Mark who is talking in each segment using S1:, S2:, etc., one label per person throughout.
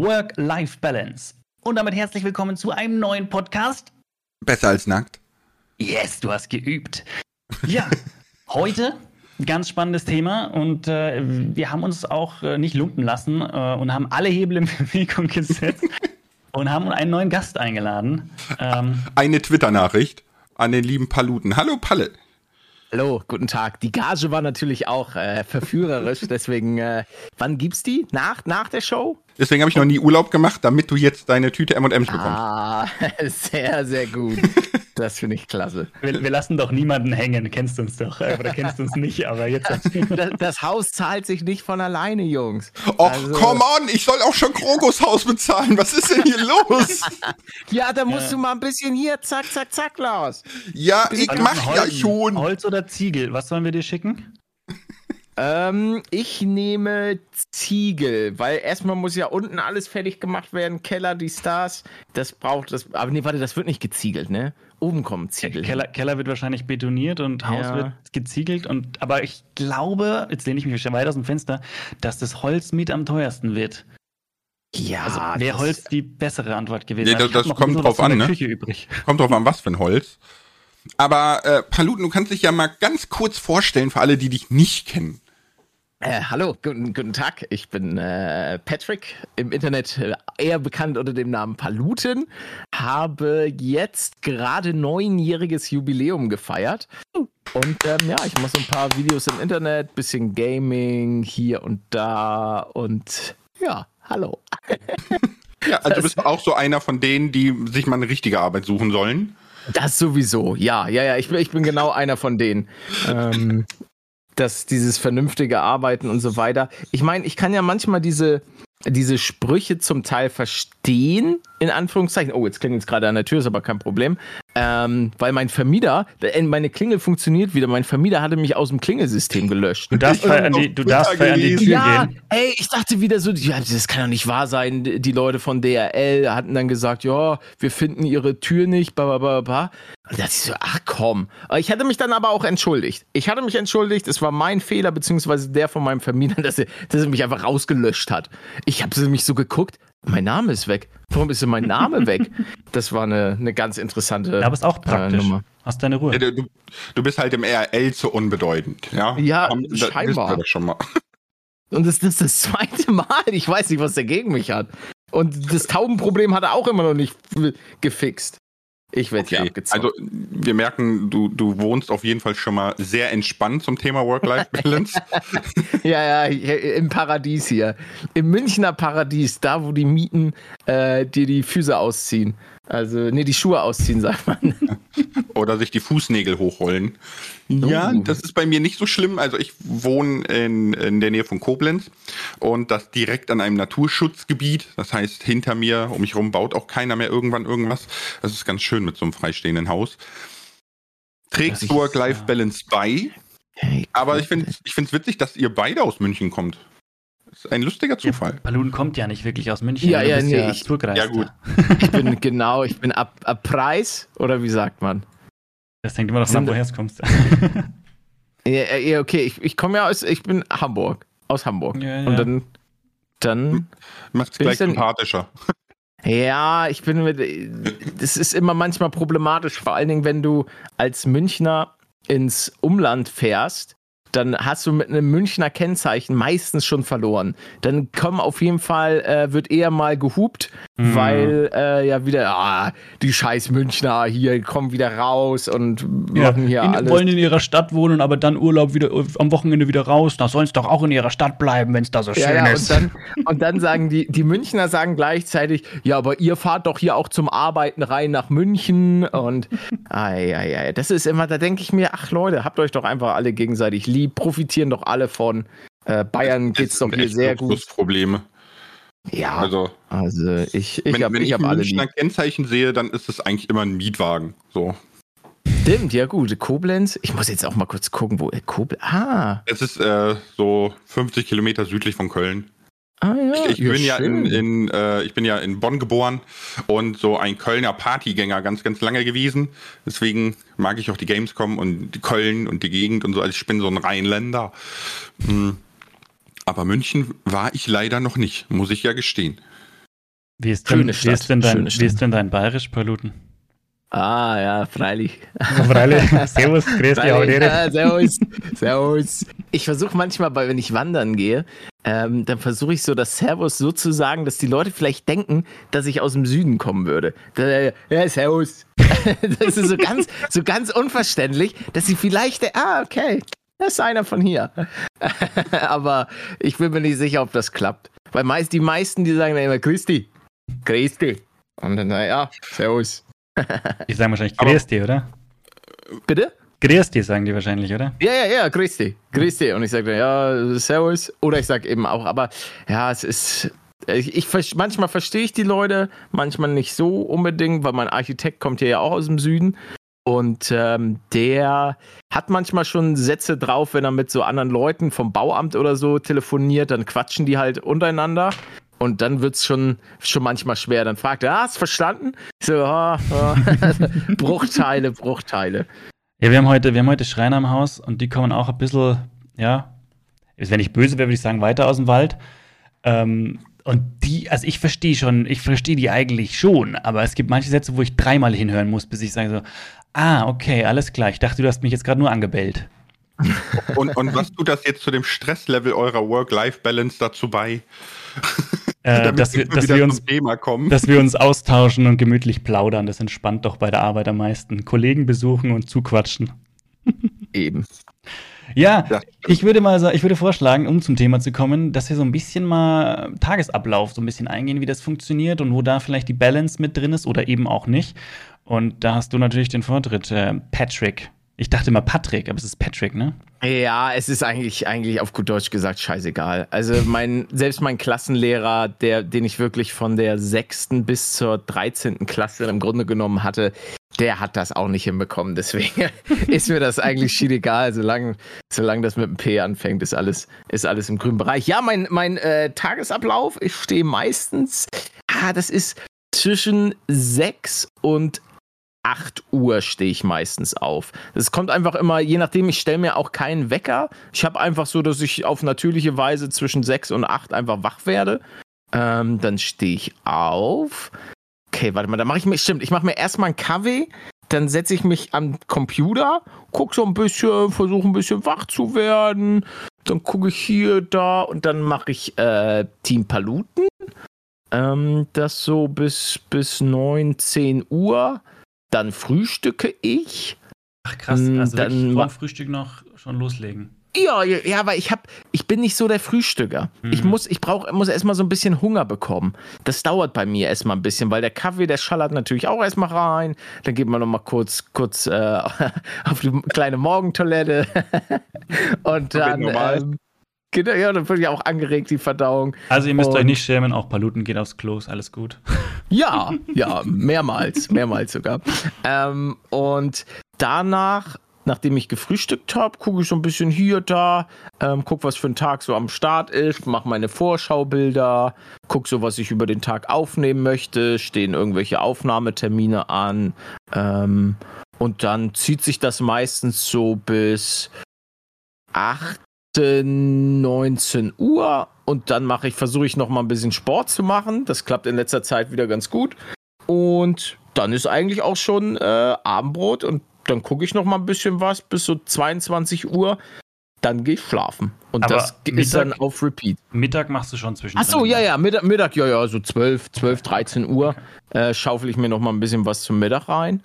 S1: Work-Life-Balance. Und damit herzlich willkommen zu einem neuen Podcast.
S2: Besser als nackt.
S1: Yes, du hast geübt. Ja, heute ganz spannendes Thema und äh, wir haben uns auch äh, nicht lumpen lassen äh, und haben alle Hebel in Bewegung gesetzt und haben einen neuen Gast eingeladen.
S2: Ähm, Eine Twitter-Nachricht an den lieben Paluten. Hallo Palle.
S3: Hallo, guten Tag. Die Gage war natürlich auch äh, verführerisch, deswegen, äh, wann gibt's die? Nach, nach der Show?
S2: Deswegen habe ich noch nie Urlaub gemacht, damit du jetzt deine Tüte M&M's bekommst.
S3: Ah, sehr, sehr gut. Das finde ich klasse.
S1: Wir, wir, lassen doch niemanden hängen, kennst du uns doch. Äh, oder kennst du uns nicht, aber jetzt.
S3: Das, das, Haus zahlt sich nicht von alleine, Jungs.
S2: Och, also, come on, ich soll auch schon Krogos Haus bezahlen. Was ist denn hier los?
S3: ja, da musst ja. du mal ein bisschen hier, zack, zack, zack, Klaus.
S2: Ja, ich mach ja schon.
S1: Holz oder Ziegel, was sollen wir dir schicken?
S3: Ähm, ich nehme Ziegel, weil erstmal muss ja unten alles fertig gemacht werden, Keller, die Stars, das braucht das. Aber nee, warte, das wird nicht geziegelt, ne? Oben kommen Ziegel.
S1: Keller, Keller wird wahrscheinlich betoniert und Haus ja. wird geziegelt und aber ich glaube, jetzt lehne ich mich schon weit aus dem Fenster, dass das Holz mit am teuersten wird. Ja, also wäre Holz die bessere Antwort gewesen.
S2: Nee, das, das kommt drauf an, ne? Kommt drauf an, was für ein Holz. Aber äh, Paluten, du kannst dich ja mal ganz kurz vorstellen für alle, die dich nicht kennen.
S3: Äh, hallo, guten, guten Tag. Ich bin äh, Patrick, im Internet äh, eher bekannt unter dem Namen Paluten. Habe jetzt gerade neunjähriges Jubiläum gefeiert. Und ähm, ja, ich mache so ein paar Videos im Internet, bisschen Gaming hier und da und ja, hallo.
S2: ja, also du bist auch so einer von denen, die sich mal eine richtige Arbeit suchen sollen.
S3: Das sowieso, ja, ja, ja. Ich bin, ich bin genau einer von denen. Ähm, dass dieses vernünftige Arbeiten und so weiter. Ich meine, ich kann ja manchmal diese, diese Sprüche zum Teil verstehen, in Anführungszeichen. Oh, jetzt klingelt es gerade an der Tür, ist aber kein Problem. Ähm, weil mein Vermieter, meine Klingel funktioniert wieder. Mein Vermieter hatte mich aus dem Klingelsystem gelöscht.
S1: Du darfst frei an die, du darfst frei an die Tür ja, gehen.
S3: Ey, ich dachte wieder so, ja, das kann doch nicht wahr sein. Die Leute von DRL hatten dann gesagt, ja, wir finden ihre Tür nicht, bla, bla, bla, bla. Und da dachte ich so, ach komm. Ich hatte mich dann aber auch entschuldigt. Ich hatte mich entschuldigt, es war mein Fehler, beziehungsweise der von meinem Vermieter, dass er, dass er mich einfach rausgelöscht hat. Ich habe mich so geguckt, mein Name ist weg. Warum ist denn mein Name weg? Das war eine, eine ganz interessante
S1: ja, aber ist auch praktisch. Äh, Nummer. Hast deine Ruhe.
S2: Ja, du, du, bist halt im RL zu unbedeutend. Ja,
S3: ja Haben, scheinbar. Das schon mal. Und das, das ist das zweite Mal. Ich weiß nicht, was der gegen mich hat. Und das Taubenproblem hat er auch immer noch nicht gefixt. Ich werde okay. hier abgezockt.
S2: Also wir merken, du, du wohnst auf jeden Fall schon mal sehr entspannt zum Thema Work-Life-Balance.
S3: ja, ja, im Paradies hier. Im Münchner Paradies, da wo die Mieten äh, dir die Füße ausziehen. Also, nee, die Schuhe ausziehen, sagt man.
S2: Oder sich die Fußnägel hochrollen. Ja, das ist bei mir nicht so schlimm. Also ich wohne in, in der Nähe von Koblenz und das direkt an einem Naturschutzgebiet. Das heißt, hinter mir, um mich rum, baut auch keiner mehr irgendwann irgendwas. Das ist ganz schön mit so einem freistehenden Haus. Trägst Work-Life-Balance bei. Hey, aber ich finde es ich witzig, dass ihr beide aus München kommt. Das ist ein lustiger Zufall. Ja,
S1: Balloon kommt ja nicht wirklich aus München.
S3: Ja, ja, nee, ja, ich,
S2: ja gut.
S3: ich bin genau, ich bin ab, ab Preis oder wie sagt man?
S1: Das hängt immer davon ab, woher es kommst.
S3: ja, ja, okay, ich, ich komme ja aus, ich bin Hamburg, aus Hamburg. Ja, ja. Und dann, dann
S2: macht es gleich sympathischer.
S3: Ja, ich bin mit, das ist immer manchmal problematisch, vor allen Dingen, wenn du als Münchner ins Umland fährst dann hast du mit einem Münchner Kennzeichen meistens schon verloren. Dann kommen auf jeden Fall, äh, wird eher mal gehupt, mhm. weil äh, ja wieder, ah, die scheiß Münchner hier kommen wieder raus und ja, machen hier
S1: in,
S3: alles.
S1: wollen in ihrer Stadt wohnen, aber dann Urlaub wieder am Wochenende wieder raus. Da sollen es doch auch in ihrer Stadt bleiben, wenn es da so schön ja, ist.
S3: Und dann, und dann sagen die, die Münchner sagen gleichzeitig, ja, aber ihr fahrt doch hier auch zum Arbeiten rein nach München und ei, ei, ei. das ist immer, da denke ich mir, ach Leute, habt euch doch einfach alle gegenseitig lieb die profitieren doch alle von. Äh, Bayern geht es doch hier sehr gut.
S2: Probleme.
S3: Ja, also, also ich, ich
S2: habe ich hab alle Münchner Kennzeichen sehe, dann ist es eigentlich immer ein Mietwagen. So.
S3: Stimmt, ja gut. Koblenz, ich muss jetzt auch mal kurz gucken, wo Koblenz. Ah.
S2: Es ist äh, so 50 Kilometer südlich von Köln.
S3: Ah, ja.
S2: Ich, ich bin ja in, in äh, ich bin ja in Bonn geboren und so ein Kölner Partygänger ganz, ganz lange gewesen. Deswegen mag ich auch die Gamescom und die Köln und die Gegend und so. Also ich bin so ein Rheinländer. Hm. Aber München war ich leider noch nicht, muss ich ja gestehen.
S1: Wie ist denn, wie ist denn, dein, wie ist denn dein Bayerisch, Paluten?
S3: Ah, ja, freilich.
S1: freilich. Servus, grüß dich,
S3: ja, Servus, servus. Ich versuche manchmal, wenn ich wandern gehe, ähm, dann versuche ich so das Servus so zu sagen, dass die Leute vielleicht denken, dass ich aus dem Süden kommen würde. Ja, Servus. das ist so ganz, so ganz unverständlich, dass sie vielleicht, ah, okay, das ist einer von hier. Aber ich bin mir nicht sicher, ob das klappt. Weil meist, die meisten, die sagen dann immer, Christi, Christi. Und dann, naja, Servus.
S1: Die sagen wahrscheinlich Christi, oder?
S3: Bitte?
S1: Christi sagen die wahrscheinlich, oder?
S3: Ja, ja, ja, Christi. Christi. Und ich sage, ja, Servus. Oder ich sage eben auch, aber ja, es ist. Ich, ich, manchmal verstehe ich die Leute, manchmal nicht so unbedingt, weil mein Architekt kommt hier ja auch aus dem Süden. Und ähm, der hat manchmal schon Sätze drauf, wenn er mit so anderen Leuten vom Bauamt oder so telefoniert, dann quatschen die halt untereinander. Und dann wird es schon, schon manchmal schwer. Dann fragt er, ah, hast verstanden? Ich so, oh, oh. Bruchteile, Bruchteile.
S1: Ja, wir haben heute, wir haben heute Schreiner im Haus und die kommen auch ein bisschen, ja, wenn ich böse wäre, würde ich sagen, weiter aus dem Wald. Ähm, und die, also ich verstehe schon, ich verstehe die eigentlich schon, aber es gibt manche Sätze, wo ich dreimal hinhören muss, bis ich sage so, ah, okay, alles klar. Ich dachte, du hast mich jetzt gerade nur angebellt.
S2: und, und was tut das jetzt zu dem Stresslevel eurer Work-Life-Balance dazu bei?
S1: Äh, dass, wir, dass, wir uns, dass wir uns austauschen und gemütlich plaudern. Das entspannt doch bei der Arbeit am meisten. Kollegen besuchen und zuquatschen.
S3: Eben.
S1: Ja, ich würde mal sagen, ich würde vorschlagen, um zum Thema zu kommen, dass wir so ein bisschen mal Tagesablauf so ein bisschen eingehen, wie das funktioniert und wo da vielleicht die Balance mit drin ist oder eben auch nicht. Und da hast du natürlich den Vortritt, äh, Patrick. Ich dachte immer Patrick, aber es ist Patrick, ne?
S3: Ja, es ist eigentlich, eigentlich auf gut Deutsch gesagt scheißegal. Also mein, selbst mein Klassenlehrer, der, den ich wirklich von der sechsten bis zur dreizehnten Klasse im Grunde genommen hatte, der hat das auch nicht hinbekommen. Deswegen ist mir das eigentlich schied egal. Solange, solange das mit dem P anfängt, ist alles, ist alles im grünen Bereich. Ja, mein, mein äh, Tagesablauf, ich stehe meistens, ah, das ist zwischen sechs und 8 Uhr stehe ich meistens auf. Es kommt einfach immer, je nachdem, ich stelle mir auch keinen Wecker. Ich habe einfach so, dass ich auf natürliche Weise zwischen 6 und 8 einfach wach werde. Ähm, dann stehe ich auf. Okay, warte mal, dann mache ich mir, stimmt, ich mache mir erstmal einen Kaffee, dann setze ich mich am Computer, gucke so ein bisschen, versuche ein bisschen wach zu werden. Dann gucke ich hier, da und dann mache ich äh, Team Paluten. Ähm, das so bis, bis 9, 10 Uhr. Dann frühstücke ich.
S1: Ach krass, mm, also dann vor Frühstück noch schon loslegen.
S3: Ja, ja, aber ich hab, ich bin nicht so der Frühstücker. Mhm. Ich muss, ich brauche, muss erstmal so ein bisschen Hunger bekommen. Das dauert bei mir erstmal ein bisschen, weil der Kaffee, der schallert natürlich auch erstmal rein. Dann geht man noch mal kurz, kurz äh, auf die kleine Morgentoilette und dann. Ähm, Genau, ja, dann wird ja auch angeregt, die Verdauung.
S1: Also ihr müsst und, euch nicht schämen, auch Paluten geht aufs Klo, alles gut.
S3: Ja, ja, mehrmals, mehrmals sogar. Ähm, und danach, nachdem ich gefrühstückt habe, gucke ich so ein bisschen hier, da, ähm, gucke, was für ein Tag so am Start ist, mache meine Vorschaubilder, gucke so, was ich über den Tag aufnehmen möchte, stehen irgendwelche Aufnahmetermine an. Ähm, und dann zieht sich das meistens so bis 8 19 Uhr und dann mache ich, versuche ich noch mal ein bisschen Sport zu machen. Das klappt in letzter Zeit wieder ganz gut. Und dann ist eigentlich auch schon äh, Abendbrot und dann gucke ich noch mal ein bisschen was bis so 22 Uhr. Dann gehe ich schlafen. Und Aber das Mittag, ist dann auf Repeat.
S1: Mittag machst du schon zwischen.
S3: Ach so, ja, ja, Mittag, Mittag, ja, ja, so 12, 12, 13 Uhr äh, schaufel ich mir noch mal ein bisschen was zum Mittag rein.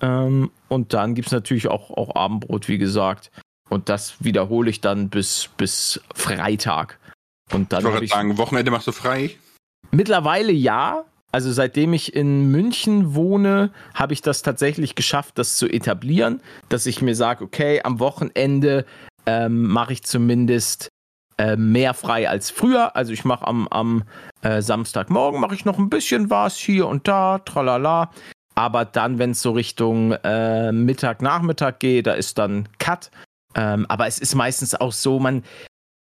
S3: Ähm, und dann gibt es natürlich auch, auch Abendbrot, wie gesagt. Und das wiederhole ich dann bis, bis Freitag. Und dann
S2: ich wollte sagen, Wochenende machst du frei?
S3: Mittlerweile ja. Also seitdem ich in München wohne, habe ich das tatsächlich geschafft, das zu etablieren, dass ich mir sage, okay, am Wochenende ähm, mache ich zumindest äh, mehr frei als früher. Also ich mache am, am äh, Samstagmorgen mache ich noch ein bisschen was hier und da, tralala. Aber dann, wenn es so Richtung äh, Mittag, Nachmittag geht, da ist dann Cut. Ähm, aber es ist meistens auch so, man,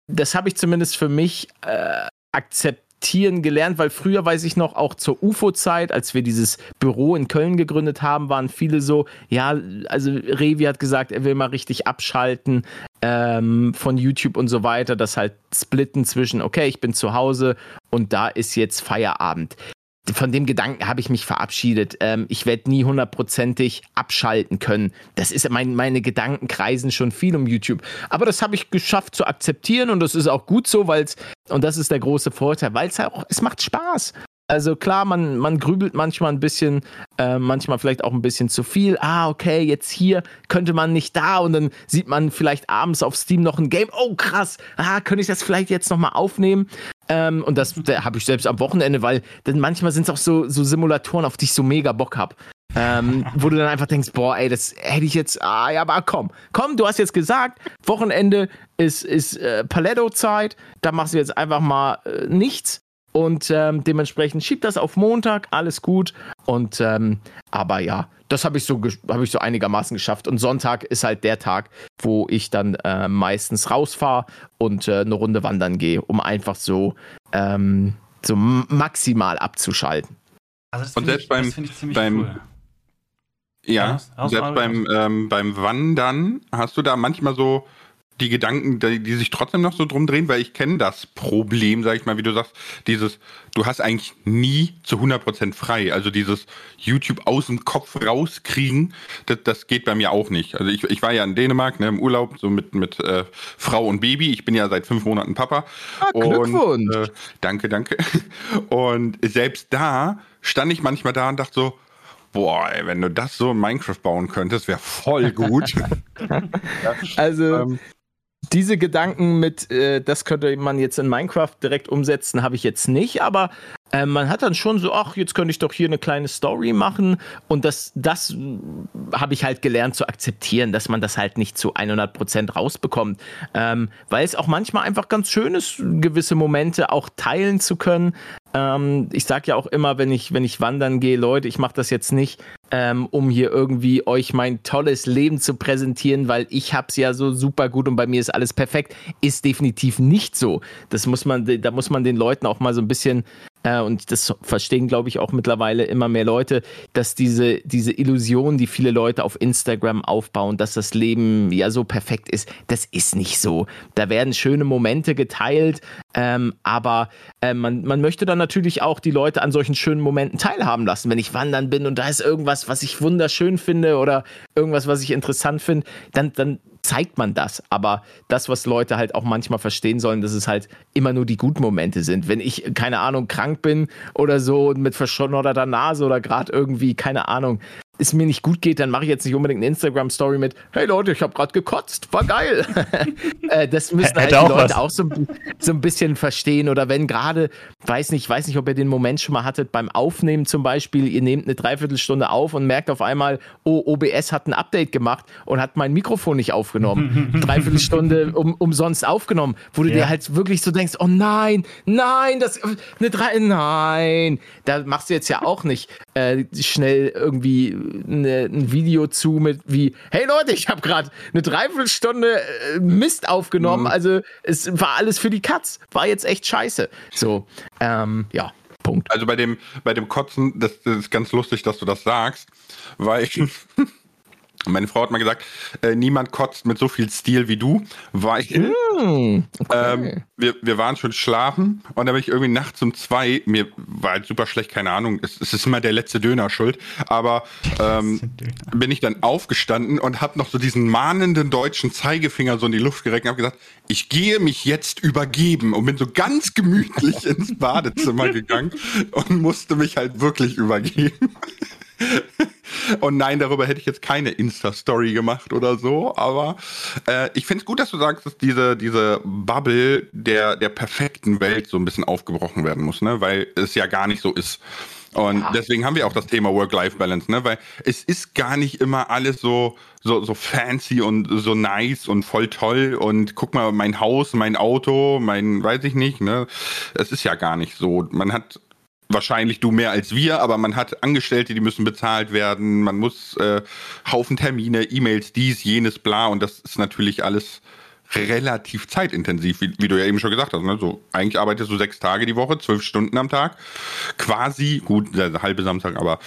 S3: das habe ich zumindest für mich äh, akzeptieren gelernt, weil früher weiß ich noch, auch zur UFO-Zeit, als wir dieses Büro in Köln gegründet haben, waren viele so, ja, also Revi hat gesagt, er will mal richtig abschalten ähm, von YouTube und so weiter, das halt splitten zwischen, okay, ich bin zu Hause und da ist jetzt Feierabend. Von dem Gedanken habe ich mich verabschiedet. Ähm, ich werde nie hundertprozentig abschalten können. Das ist mein, meine Gedanken kreisen schon viel um YouTube. Aber das habe ich geschafft zu akzeptieren und das ist auch gut so, weil es, und das ist der große Vorteil, weil es auch, es macht Spaß. Also klar, man, man grübelt manchmal ein bisschen, äh, manchmal vielleicht auch ein bisschen zu viel. Ah, okay, jetzt hier könnte man nicht da und dann sieht man vielleicht abends auf Steam noch ein Game. Oh, krass, ah, könnte ich das vielleicht jetzt nochmal aufnehmen? Ähm, und das habe ich selbst am Wochenende, weil dann manchmal sind es auch so, so Simulatoren, auf die ich so mega Bock habe. ähm, wo du dann einfach denkst, boah, ey, das hätte ich jetzt, ah ja, aber komm, komm, du hast jetzt gesagt, Wochenende ist, ist äh, Paletto-Zeit, da machst du jetzt einfach mal äh, nichts und ähm, dementsprechend schiebt das auf Montag, alles gut. Und ähm, aber ja, das habe ich so habe ich so einigermaßen geschafft. Und Sonntag ist halt der Tag, wo ich dann äh, meistens rausfahre und äh, eine Runde wandern gehe, um einfach so ähm, so maximal abzuschalten.
S2: Also und selbst ich, beim, beim cool. Ja, ja selbst beim, ähm, beim Wandern hast du da manchmal so die Gedanken, die, die, sich trotzdem noch so drum drehen, weil ich kenne das Problem, sag ich mal, wie du sagst, dieses, du hast eigentlich nie zu 100% frei. Also dieses YouTube aus dem Kopf rauskriegen, das, das geht bei mir auch nicht. Also ich, ich war ja in Dänemark, ne, im Urlaub, so mit, mit äh, Frau und Baby. Ich bin ja seit fünf Monaten Papa.
S3: Ah, Glückwunsch.
S2: Und, äh, danke, danke. Und selbst da stand ich manchmal da und dachte so, boah, ey, wenn du das so in Minecraft bauen könntest, wäre voll gut.
S3: also, ähm, diese Gedanken mit, äh, das könnte man jetzt in Minecraft direkt umsetzen, habe ich jetzt nicht, aber äh, man hat dann schon so, ach, jetzt könnte ich doch hier eine kleine Story machen und das, das habe ich halt gelernt zu akzeptieren, dass man das halt nicht zu 100 Prozent rausbekommt, ähm, weil es auch manchmal einfach ganz schön ist, gewisse Momente auch teilen zu können, ähm, ich sage ja auch immer, wenn ich, wenn ich wandern gehe, Leute, ich mache das jetzt nicht, ähm, um hier irgendwie euch mein tolles Leben zu präsentieren, weil ich hab's ja so super gut und bei mir ist alles perfekt. Ist definitiv nicht so. Das muss man, da muss man den Leuten auch mal so ein bisschen äh, und das verstehen, glaube ich, auch mittlerweile immer mehr Leute, dass diese, diese Illusion, die viele Leute auf Instagram aufbauen, dass das Leben ja so perfekt ist, das ist nicht so. Da werden schöne Momente geteilt, ähm, aber äh, man, man möchte dann natürlich auch die Leute an solchen schönen Momenten teilhaben lassen. Wenn ich wandern bin und da ist irgendwas, was ich wunderschön finde oder irgendwas, was ich interessant finde, dann, dann zeigt man das. Aber das, was Leute halt auch manchmal verstehen sollen, dass es halt immer nur die guten Momente sind. Wenn ich, keine Ahnung, krank bin oder so mit verschnodderter Nase oder gerade irgendwie, keine Ahnung, es mir nicht gut geht, dann mache ich jetzt nicht unbedingt eine Instagram-Story mit, hey Leute, ich habe gerade gekotzt, war geil. äh, das müssen halt die auch Leute was. auch so, so ein bisschen verstehen. Oder wenn gerade, weiß nicht, weiß nicht, ob ihr den Moment schon mal hattet, beim Aufnehmen zum Beispiel, ihr nehmt eine Dreiviertelstunde auf und merkt auf einmal, oh, OBS hat ein Update gemacht und hat mein Mikrofon nicht aufgenommen. Dreiviertelstunde um, umsonst aufgenommen, wo du ja. dir halt wirklich so denkst, oh nein, nein, das, eine drei, nein. Da machst du jetzt ja auch nicht äh, schnell irgendwie eine, ein Video zu mit wie, hey Leute, ich habe gerade eine Dreiviertelstunde äh, Mist aufgenommen. Mhm. Also es war alles für die Katz. War jetzt echt scheiße. So, ähm, ja. Punkt.
S2: Also bei dem, bei dem Kotzen, das, das ist ganz lustig, dass du das sagst, weil ich Meine Frau hat mal gesagt, äh, niemand kotzt mit so viel Stil wie du, weil mm, okay. ähm, wir, wir waren schon schlafen und dann bin ich irgendwie nachts um zwei, mir war halt super schlecht, keine Ahnung, es, es ist immer der letzte Döner schuld, aber ähm, bin ich dann aufgestanden und habe noch so diesen mahnenden deutschen Zeigefinger so in die Luft gereckt und habe gesagt, ich gehe mich jetzt übergeben und bin so ganz gemütlich ins Badezimmer gegangen und musste mich halt wirklich übergeben. Und nein, darüber hätte ich jetzt keine Insta-Story gemacht oder so. Aber äh, ich finde es gut, dass du sagst, dass diese, diese Bubble der, der perfekten Welt so ein bisschen aufgebrochen werden muss, ne? Weil es ja gar nicht so ist. Und ja. deswegen haben wir auch das Thema Work-Life-Balance, ne? Weil es ist gar nicht immer alles so, so, so fancy und so nice und voll toll und guck mal, mein Haus, mein Auto, mein, weiß ich nicht, ne? Es ist ja gar nicht so. Man hat wahrscheinlich du mehr als wir, aber man hat Angestellte, die müssen bezahlt werden, man muss äh, Haufen Termine, E-Mails, dies, jenes, bla und das ist natürlich alles relativ zeitintensiv, wie, wie du ja eben schon gesagt hast. Ne? So, eigentlich arbeitest du sechs Tage die Woche, zwölf Stunden am Tag, quasi, gut, der halbe Samstag, aber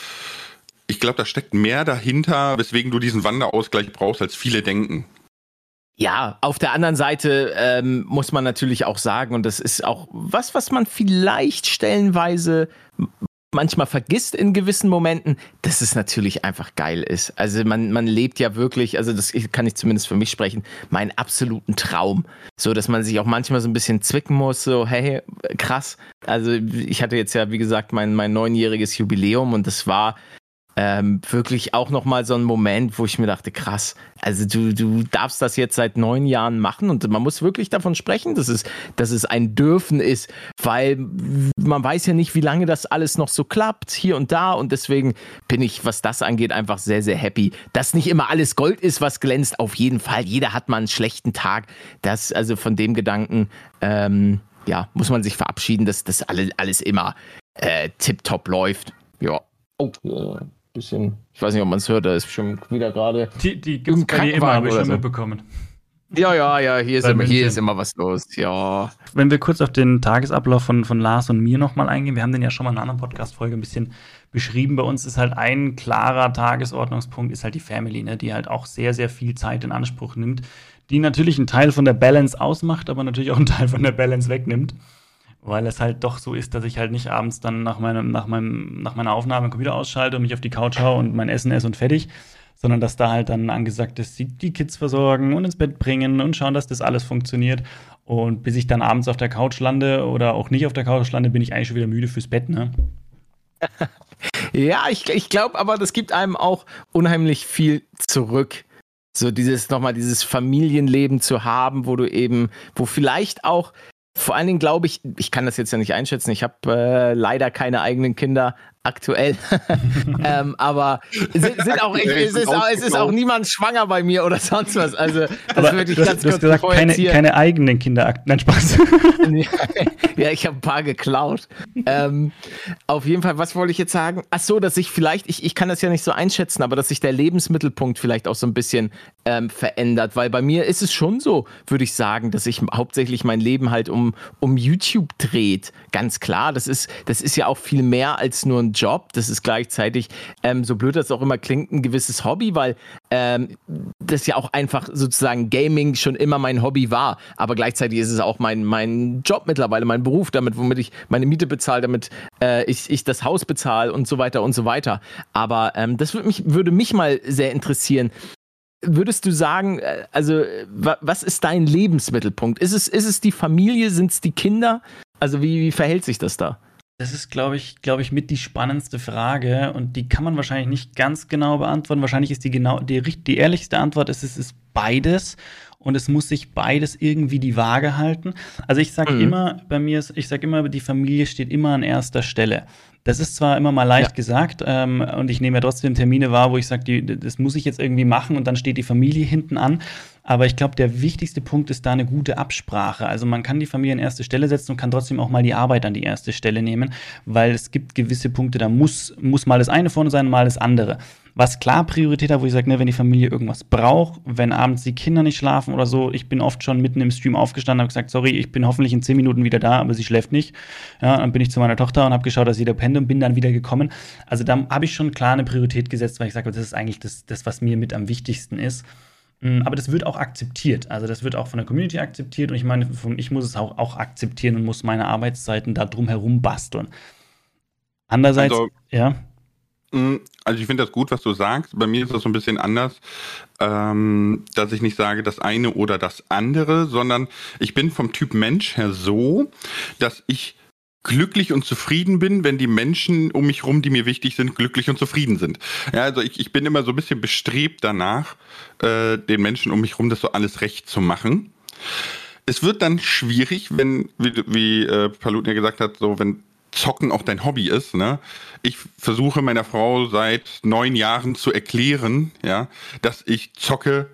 S2: ich glaube, da steckt mehr dahinter, weswegen du diesen Wanderausgleich brauchst, als viele denken.
S3: Ja, auf der anderen Seite ähm, muss man natürlich auch sagen, und das ist auch was, was man vielleicht stellenweise manchmal vergisst in gewissen Momenten, dass es natürlich einfach geil ist. Also man, man lebt ja wirklich, also das kann ich zumindest für mich sprechen, meinen absoluten Traum. So, dass man sich auch manchmal so ein bisschen zwicken muss, so, hey, krass. Also ich hatte jetzt ja, wie gesagt, mein, mein neunjähriges Jubiläum und das war ähm, wirklich auch nochmal so ein Moment, wo ich mir dachte, krass, also du, du darfst das jetzt seit neun Jahren machen und man muss wirklich davon sprechen, dass es, dass es ein Dürfen ist, weil man weiß ja nicht, wie lange das alles noch so klappt, hier und da und deswegen bin ich, was das angeht, einfach sehr, sehr happy. Dass nicht immer alles Gold ist, was glänzt, auf jeden Fall. Jeder hat mal einen schlechten Tag. Das, also von dem Gedanken, ähm, ja, muss man sich verabschieden, dass das alles, alles immer äh, tipptopp läuft. Ja. Oh, äh, bisschen, ich weiß nicht, ob man es hört, da ist schon wieder gerade.
S1: Die, die gibt es bei immer, habe ich schon so. mitbekommen.
S3: Ja, ja, ja, hier ist, immer, hier ist immer was los, ja.
S1: Wenn wir kurz auf den Tagesablauf von, von Lars und mir nochmal eingehen, wir haben den ja schon mal in einer anderen Podcast-Folge ein bisschen beschrieben. Bei uns ist halt ein klarer Tagesordnungspunkt, ist halt die Family, ne, die halt auch sehr, sehr viel Zeit in Anspruch nimmt, die natürlich einen Teil von der Balance ausmacht, aber natürlich auch einen Teil von der Balance wegnimmt weil es halt doch so ist, dass ich halt nicht abends dann nach, meinem, nach, meinem, nach meiner Aufnahme den Computer ausschalte und mich auf die Couch haue und mein Essen esse und fertig, sondern dass da halt dann angesagt ist, die, Kids versorgen und ins Bett bringen und schauen, dass das alles funktioniert. Und bis ich dann abends auf der Couch lande oder auch nicht auf der Couch lande, bin ich eigentlich schon wieder müde fürs Bett, ne?
S3: ja, ich, ich glaube aber, das gibt einem auch unheimlich viel zurück. So dieses nochmal dieses Familienleben zu haben, wo du eben, wo vielleicht auch vor allen Dingen glaube ich, ich kann das jetzt ja nicht einschätzen, ich habe äh, leider keine eigenen Kinder, aktuell. ähm, aber sind, sind auch, ich, es, ist auch, es ist auch niemand schwanger bei mir oder sonst was. Also, das
S1: aber würde ich du ganz hast, kurz du hast gesagt, keine, keine, eigenen Kinderakten. Nein, Spaß.
S3: ja, ich habe ein paar geklaut. Ähm, auf jeden Fall, was wollte ich jetzt sagen? Ach so, dass ich vielleicht, ich, ich kann das ja nicht so einschätzen, aber dass sich der Lebensmittelpunkt vielleicht auch so ein bisschen ähm, verändert, weil bei mir ist es schon so, würde ich sagen, dass sich hauptsächlich mein Leben halt um, um YouTube dreht. Ganz klar, das ist, das ist ja auch viel mehr als nur ein Job. Das ist gleichzeitig, ähm, so blöd das auch immer klingt, ein gewisses Hobby, weil ähm, das ja auch einfach sozusagen Gaming schon immer mein Hobby war. Aber gleichzeitig ist es auch mein, mein Job mittlerweile, mein Beruf, damit, womit ich meine Miete bezahle, damit äh, ich, ich das Haus bezahle und so weiter und so weiter. Aber ähm, das würde mich, würde mich mal sehr interessieren. Würdest du sagen, äh, also was ist dein Lebensmittelpunkt? Ist es, ist es die Familie? Sind es die Kinder? Also wie, wie verhält sich das da?
S1: Das ist, glaube ich, glaube ich, mit die spannendste Frage und die kann man wahrscheinlich nicht ganz genau beantworten. Wahrscheinlich ist die genau die, die ehrlichste Antwort ist, es ist beides und es muss sich beides irgendwie die Waage halten. Also ich sage mhm. immer, bei mir ist, ich sage immer, die Familie steht immer an erster Stelle. Das ist zwar immer mal leicht ja. gesagt ähm, und ich nehme ja trotzdem Termine wahr, wo ich sage, das muss ich jetzt irgendwie machen und dann steht die Familie hinten an. Aber ich glaube, der wichtigste Punkt ist da eine gute Absprache. Also man kann die Familie an erste Stelle setzen und kann trotzdem auch mal die Arbeit an die erste Stelle nehmen, weil es gibt gewisse Punkte, da muss, muss mal das eine vorne sein, mal das andere was klar Priorität hat, wo ich sage, ne, wenn die Familie irgendwas braucht, wenn abends die Kinder nicht schlafen oder so, ich bin oft schon mitten im Stream aufgestanden und habe gesagt, sorry, ich bin hoffentlich in zehn Minuten wieder da, aber sie schläft nicht. Ja, dann bin ich zu meiner Tochter und habe geschaut, dass sie da pennt und bin dann wieder gekommen. Also da habe ich schon klar eine Priorität gesetzt, weil ich sage, das ist eigentlich das, das, was mir mit am wichtigsten ist. Mm, aber das wird auch akzeptiert. Also das wird auch von der Community akzeptiert und ich meine, ich muss es auch, auch akzeptieren und muss meine Arbeitszeiten da drum herum basteln. Andererseits, also, ja.
S2: Mm, also ich finde das gut, was du sagst. Bei mir ist das so ein bisschen anders, ähm, dass ich nicht sage das eine oder das andere, sondern ich bin vom Typ Mensch her so, dass ich glücklich und zufrieden bin, wenn die Menschen um mich rum, die mir wichtig sind, glücklich und zufrieden sind. Ja, also ich, ich bin immer so ein bisschen bestrebt danach, äh, den Menschen um mich rum das so alles recht zu machen. Es wird dann schwierig, wenn, wie, wie äh, Palut ja gesagt hat, so wenn Zocken auch dein Hobby ist. Ne? Ich versuche meiner Frau seit neun Jahren zu erklären, ja, dass ich zocke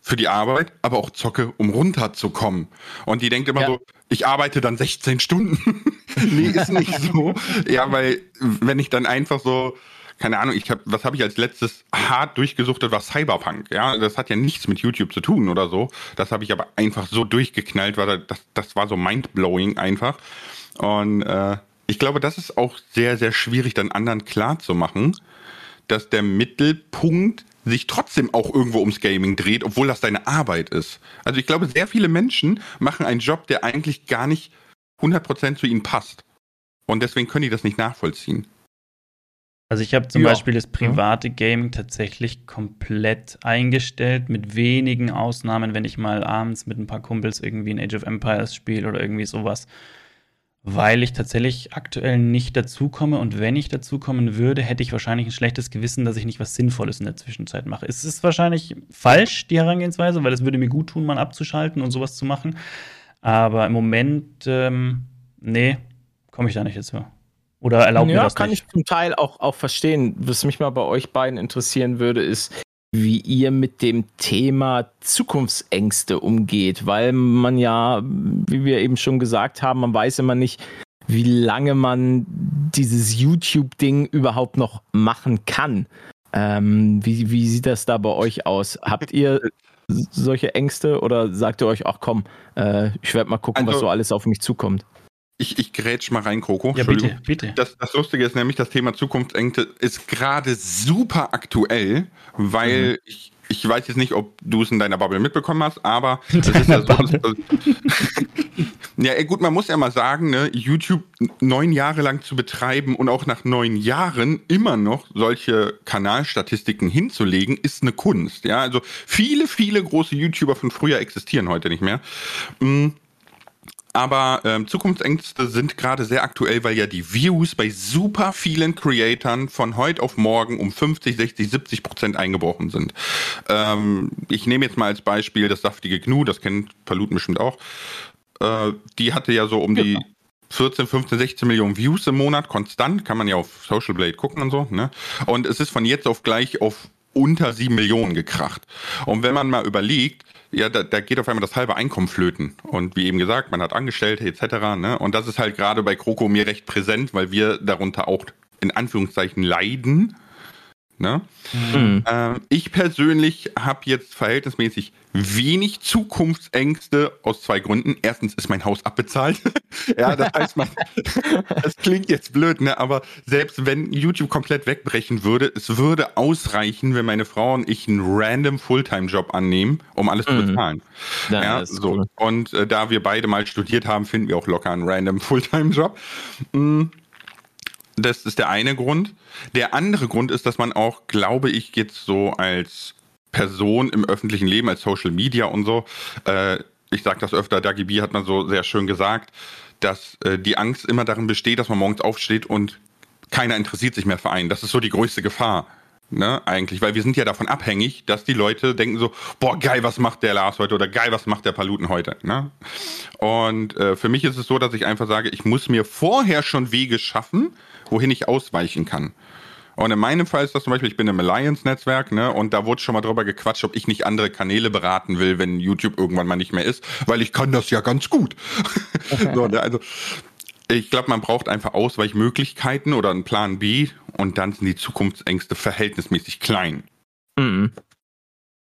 S2: für die Arbeit, aber auch zocke, um runterzukommen. Und die denkt immer ja. so, ich arbeite dann 16 Stunden. nee, ist nicht so. ja, weil wenn ich dann einfach so, keine Ahnung, ich hab, was habe ich als letztes hart durchgesuchtet, war Cyberpunk. Ja, das hat ja nichts mit YouTube zu tun oder so. Das habe ich aber einfach so durchgeknallt, weil das, das war so mindblowing einfach. Und äh, ich glaube, das ist auch sehr, sehr schwierig, dann anderen klarzumachen, dass der Mittelpunkt sich trotzdem auch irgendwo ums Gaming dreht, obwohl das deine Arbeit ist. Also ich glaube, sehr viele Menschen machen einen Job, der eigentlich gar nicht 100% zu ihnen passt. Und deswegen können die das nicht nachvollziehen.
S1: Also ich habe zum ja. Beispiel das private Gaming tatsächlich komplett eingestellt, mit wenigen Ausnahmen, wenn ich mal abends mit ein paar Kumpels irgendwie ein Age of Empires spiele oder irgendwie sowas. Weil ich tatsächlich aktuell nicht dazukomme und wenn ich dazukommen würde, hätte ich wahrscheinlich ein schlechtes Gewissen, dass ich nicht was Sinnvolles in der Zwischenzeit mache. Es ist wahrscheinlich falsch, die Herangehensweise, weil es würde mir gut tun, mal abzuschalten und sowas zu machen. Aber im Moment, ähm, nee, komme ich da nicht dazu. Oder erlaubt ja, mir das
S3: kann
S1: nicht?
S3: ich zum Teil auch, auch verstehen. Was mich mal bei euch beiden interessieren würde, ist, wie ihr mit dem Thema Zukunftsängste umgeht, weil man ja, wie wir eben schon gesagt haben, man weiß immer nicht, wie lange man dieses YouTube-Ding überhaupt noch machen kann. Ähm, wie, wie sieht das da bei euch aus? Habt ihr solche Ängste oder sagt ihr euch, ach komm, äh, ich werde mal gucken, also, was so alles auf mich zukommt?
S2: Ich, ich grätsch mal rein, Kroko.
S1: Ja, bitte, bitte.
S2: Das, das Lustige ist nämlich, das Thema Zukunftsängste ist gerade super aktuell, weil mhm. ich, ich weiß jetzt nicht, ob du es in deiner Bubble mitbekommen hast, aber es ist ja so. Dass, ja, gut, man muss ja mal sagen, ne, YouTube neun Jahre lang zu betreiben und auch nach neun Jahren immer noch solche Kanalstatistiken hinzulegen, ist eine Kunst. Ja, also viele, viele große YouTuber von früher existieren heute nicht mehr. Mhm. Aber ähm, Zukunftsängste sind gerade sehr aktuell, weil ja die Views bei super vielen Creatoren von heute auf morgen um 50, 60, 70 Prozent eingebrochen sind. Ähm, ich nehme jetzt mal als Beispiel das saftige Gnu, das kennt Paluten bestimmt auch. Äh, die hatte ja so um die 14, 15, 16 Millionen Views im Monat konstant, kann man ja auf Social Blade gucken und so. Ne? Und es ist von jetzt auf gleich auf unter 7 Millionen gekracht. Und wenn man mal überlegt, ja, da, da geht auf einmal das halbe Einkommen flöten. Und wie eben gesagt, man hat Angestellte etc. Ne? Und das ist halt gerade bei Kroko mir recht präsent, weil wir darunter auch in Anführungszeichen leiden. Ne? Mhm. Äh, ich persönlich habe jetzt verhältnismäßig wenig Zukunftsängste aus zwei Gründen. Erstens ist mein Haus abbezahlt. ja, das heißt, man, das klingt jetzt blöd, ne? aber selbst wenn YouTube komplett wegbrechen würde, es würde ausreichen, wenn meine Frau und ich einen random Fulltime-Job annehmen, um alles mhm. zu bezahlen. Ja, ja so. Cool. Und äh, da wir beide mal studiert haben, finden wir auch locker einen random Fulltime-Job. Mhm. Das ist der eine Grund. Der andere Grund ist, dass man auch, glaube ich, jetzt so als Person im öffentlichen Leben, als Social Media und so, äh, ich sage das öfter, Dagi B hat man so sehr schön gesagt, dass äh, die Angst immer darin besteht, dass man morgens aufsteht und keiner interessiert sich mehr für einen. Das ist so die größte Gefahr. Ne, eigentlich, weil wir sind ja davon abhängig, dass die Leute denken so, boah, geil, was macht der Lars heute oder geil, was macht der Paluten heute. Ne? Und äh, für mich ist es so, dass ich einfach sage, ich muss mir vorher schon Wege schaffen, wohin ich ausweichen kann. Und in meinem Fall ist das zum Beispiel, ich bin im Alliance-Netzwerk, ne, und da wurde schon mal drüber gequatscht, ob ich nicht andere Kanäle beraten will, wenn YouTube irgendwann mal nicht mehr ist, weil ich kann das ja ganz gut. so, ne, also ich glaube, man braucht einfach Ausweichmöglichkeiten oder einen Plan B und dann sind die Zukunftsängste verhältnismäßig klein. Mhm.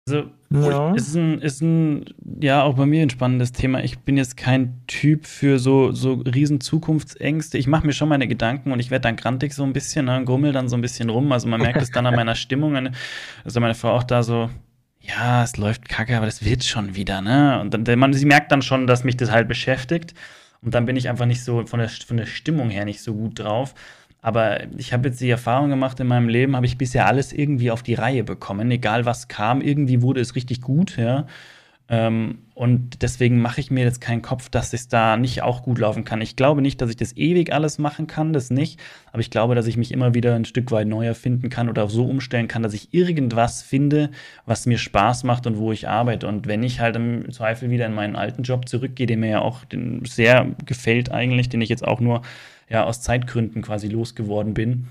S1: Also, ja. ist, ein, ist ein, ja, auch bei mir ein spannendes Thema. Ich bin jetzt kein Typ für so, so riesen Zukunftsängste. Ich mache mir schon meine Gedanken und ich werde dann grantig so ein bisschen, ne, grummel dann so ein bisschen rum. Also man merkt es dann an meiner Stimmung. Also meine Frau auch da so, ja, es läuft kacke, aber das wird schon wieder, ne? Und dann, man, sie merkt dann schon, dass mich das halt beschäftigt. Und dann bin ich einfach nicht so von der, von der Stimmung her nicht so gut drauf. Aber ich habe jetzt die Erfahrung gemacht in meinem Leben, habe ich bisher alles irgendwie auf die Reihe bekommen. Egal was kam, irgendwie wurde es richtig gut, ja. Ähm, und deswegen mache ich mir jetzt keinen Kopf, dass es da nicht auch gut laufen kann. Ich glaube nicht, dass ich das ewig alles machen kann, das nicht. Aber ich glaube, dass ich mich immer wieder ein Stück weit neu erfinden kann oder auch so umstellen kann, dass ich irgendwas finde, was mir Spaß macht und wo ich arbeite. Und wenn ich halt im Zweifel wieder in meinen alten Job zurückgehe, der mir ja auch sehr gefällt eigentlich, den ich jetzt auch nur ja, aus Zeitgründen quasi losgeworden bin.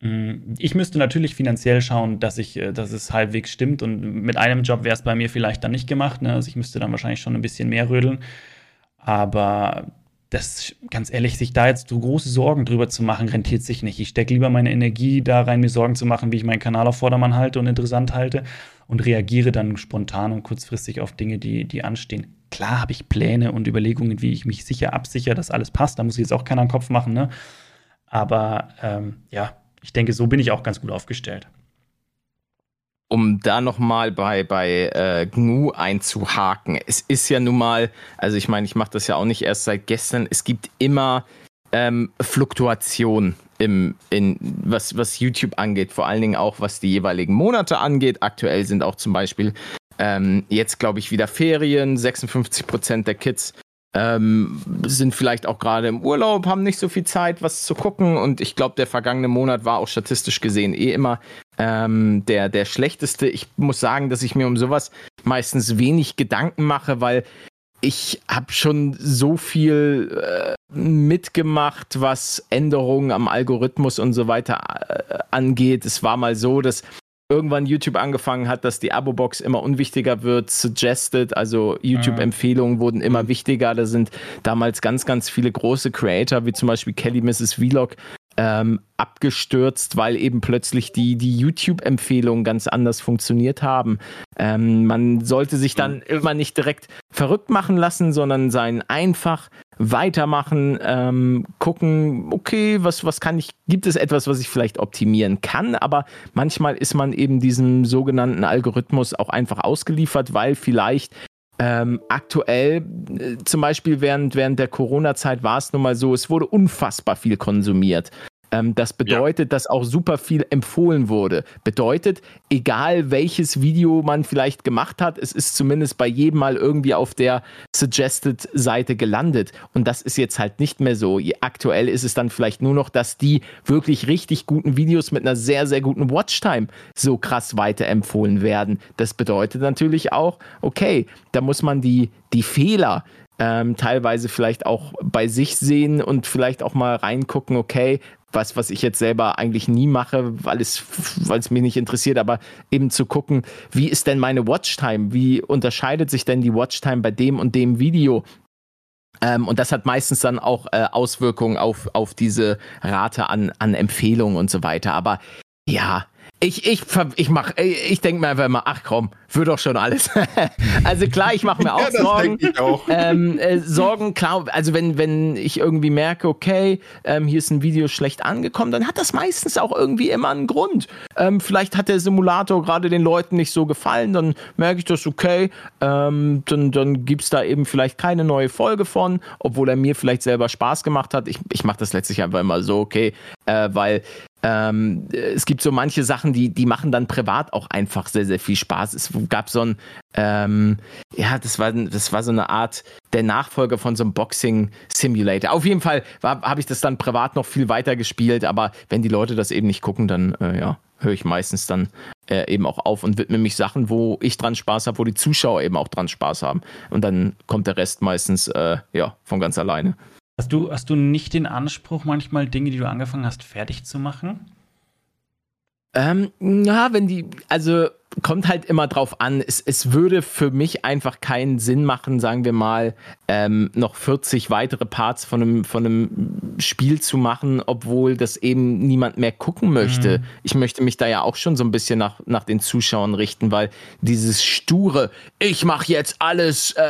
S1: Mm, ich müsste natürlich finanziell schauen, dass, ich, äh, dass es halbwegs stimmt. Und mit einem Job wäre es bei mir vielleicht dann nicht gemacht. Ne? Also ich müsste dann wahrscheinlich schon ein bisschen mehr rödeln. Aber das, ganz ehrlich, sich da jetzt so große Sorgen drüber zu machen, rentiert sich nicht. Ich stecke lieber meine Energie da rein, mir Sorgen zu machen, wie ich meinen Kanal auf Vordermann halte und interessant halte und reagiere dann spontan und kurzfristig auf Dinge, die, die anstehen. Klar habe ich Pläne und Überlegungen, wie ich mich sicher absichere, dass alles passt. Da muss ich jetzt auch keiner im Kopf machen. Ne? Aber ähm, ja, ich denke, so bin ich auch ganz gut aufgestellt.
S3: Um da nochmal bei, bei äh, GNU einzuhaken. Es ist ja nun mal, also ich meine, ich mache das ja auch nicht erst seit gestern, es gibt immer ähm, Fluktuation im, in, was, was YouTube angeht, vor allen Dingen auch was die jeweiligen Monate angeht. Aktuell sind auch zum Beispiel ähm, jetzt, glaube ich, wieder Ferien. 56 Prozent der Kids ähm, sind vielleicht auch gerade im Urlaub, haben nicht so viel Zeit, was zu gucken. Und ich glaube, der vergangene Monat war auch statistisch gesehen eh immer ähm, der, der schlechteste. Ich muss sagen, dass ich mir um sowas meistens wenig Gedanken mache, weil ich habe schon so viel äh, mitgemacht, was Änderungen am Algorithmus und so weiter äh, angeht. Es war mal so, dass irgendwann YouTube angefangen hat, dass die Abo-Box immer unwichtiger wird, suggested, also YouTube-Empfehlungen wurden immer mhm. wichtiger. Da sind damals ganz, ganz viele große Creator, wie zum Beispiel Kelly Mrs. Vlog, ähm, abgestürzt, weil eben plötzlich die, die YouTube-Empfehlungen ganz anders funktioniert haben. Ähm, man sollte sich dann mhm. immer nicht direkt verrückt machen lassen, sondern sein einfach weitermachen, ähm, gucken, okay, was, was kann ich, gibt es etwas, was ich vielleicht optimieren kann, aber manchmal ist man eben diesem sogenannten Algorithmus auch einfach ausgeliefert, weil vielleicht ähm, aktuell, äh, zum Beispiel während, während der Corona-Zeit war es nun mal so, es wurde unfassbar viel konsumiert. Ähm, das bedeutet, ja. dass auch super viel empfohlen wurde. Bedeutet, egal welches Video man vielleicht gemacht hat, es ist zumindest bei jedem mal irgendwie auf der Suggested-Seite gelandet. Und das ist jetzt halt nicht mehr so. Aktuell ist es dann vielleicht nur noch, dass die wirklich richtig guten Videos mit einer sehr, sehr guten Watchtime so krass weiterempfohlen werden. Das bedeutet natürlich auch, okay, da muss man die, die Fehler ähm, teilweise vielleicht auch bei sich sehen und vielleicht auch mal reingucken, okay, was, was ich jetzt selber eigentlich nie mache, weil es, weil es mich nicht interessiert, aber eben zu gucken, wie ist denn meine Watchtime? Wie unterscheidet sich denn die Watchtime bei dem und dem Video? Ähm, und das hat meistens dann auch äh, Auswirkungen auf, auf diese Rate an, an Empfehlungen und so weiter. Aber ja, ich, ich, ich mach, ich denke mir einfach immer, ach komm, wird doch schon alles. also klar, ich mache mir auch ja, Sorgen. Auch. Ähm, äh, Sorgen, klar, also wenn, wenn ich irgendwie merke, okay, ähm, hier ist ein Video schlecht angekommen, dann hat das meistens auch irgendwie immer einen Grund. Ähm, vielleicht hat der Simulator gerade den Leuten nicht so gefallen, dann merke ich das, okay, ähm, dann, dann gibt es da eben vielleicht keine neue Folge von, obwohl er mir vielleicht selber Spaß gemacht hat. Ich, ich mache das letztlich einfach immer so, okay, äh, weil ähm, es gibt so manche Sachen, die, die machen dann privat auch einfach sehr, sehr viel Spaß. Es gab so ein, ähm, ja, das war, das war so eine Art der Nachfolger von so einem Boxing-Simulator. Auf jeden Fall habe ich das dann privat noch viel weiter gespielt, aber wenn die Leute das eben nicht gucken, dann, äh, ja, höre ich meistens dann äh, eben auch auf und widme mich Sachen, wo ich dran Spaß habe, wo die Zuschauer eben auch dran Spaß haben. Und dann kommt der Rest meistens, äh, ja, von ganz alleine.
S1: Hast du, hast du nicht den Anspruch, manchmal Dinge, die du angefangen hast, fertig zu machen?
S3: Ähm, ja, wenn die, also kommt halt immer drauf an. Es, es würde für mich einfach keinen Sinn machen, sagen wir mal, ähm, noch 40 weitere Parts von einem, von einem Spiel zu machen, obwohl das eben niemand mehr gucken möchte. Mhm. Ich möchte mich da ja auch schon so ein bisschen nach, nach den Zuschauern richten, weil dieses sture, ich mache jetzt alles äh,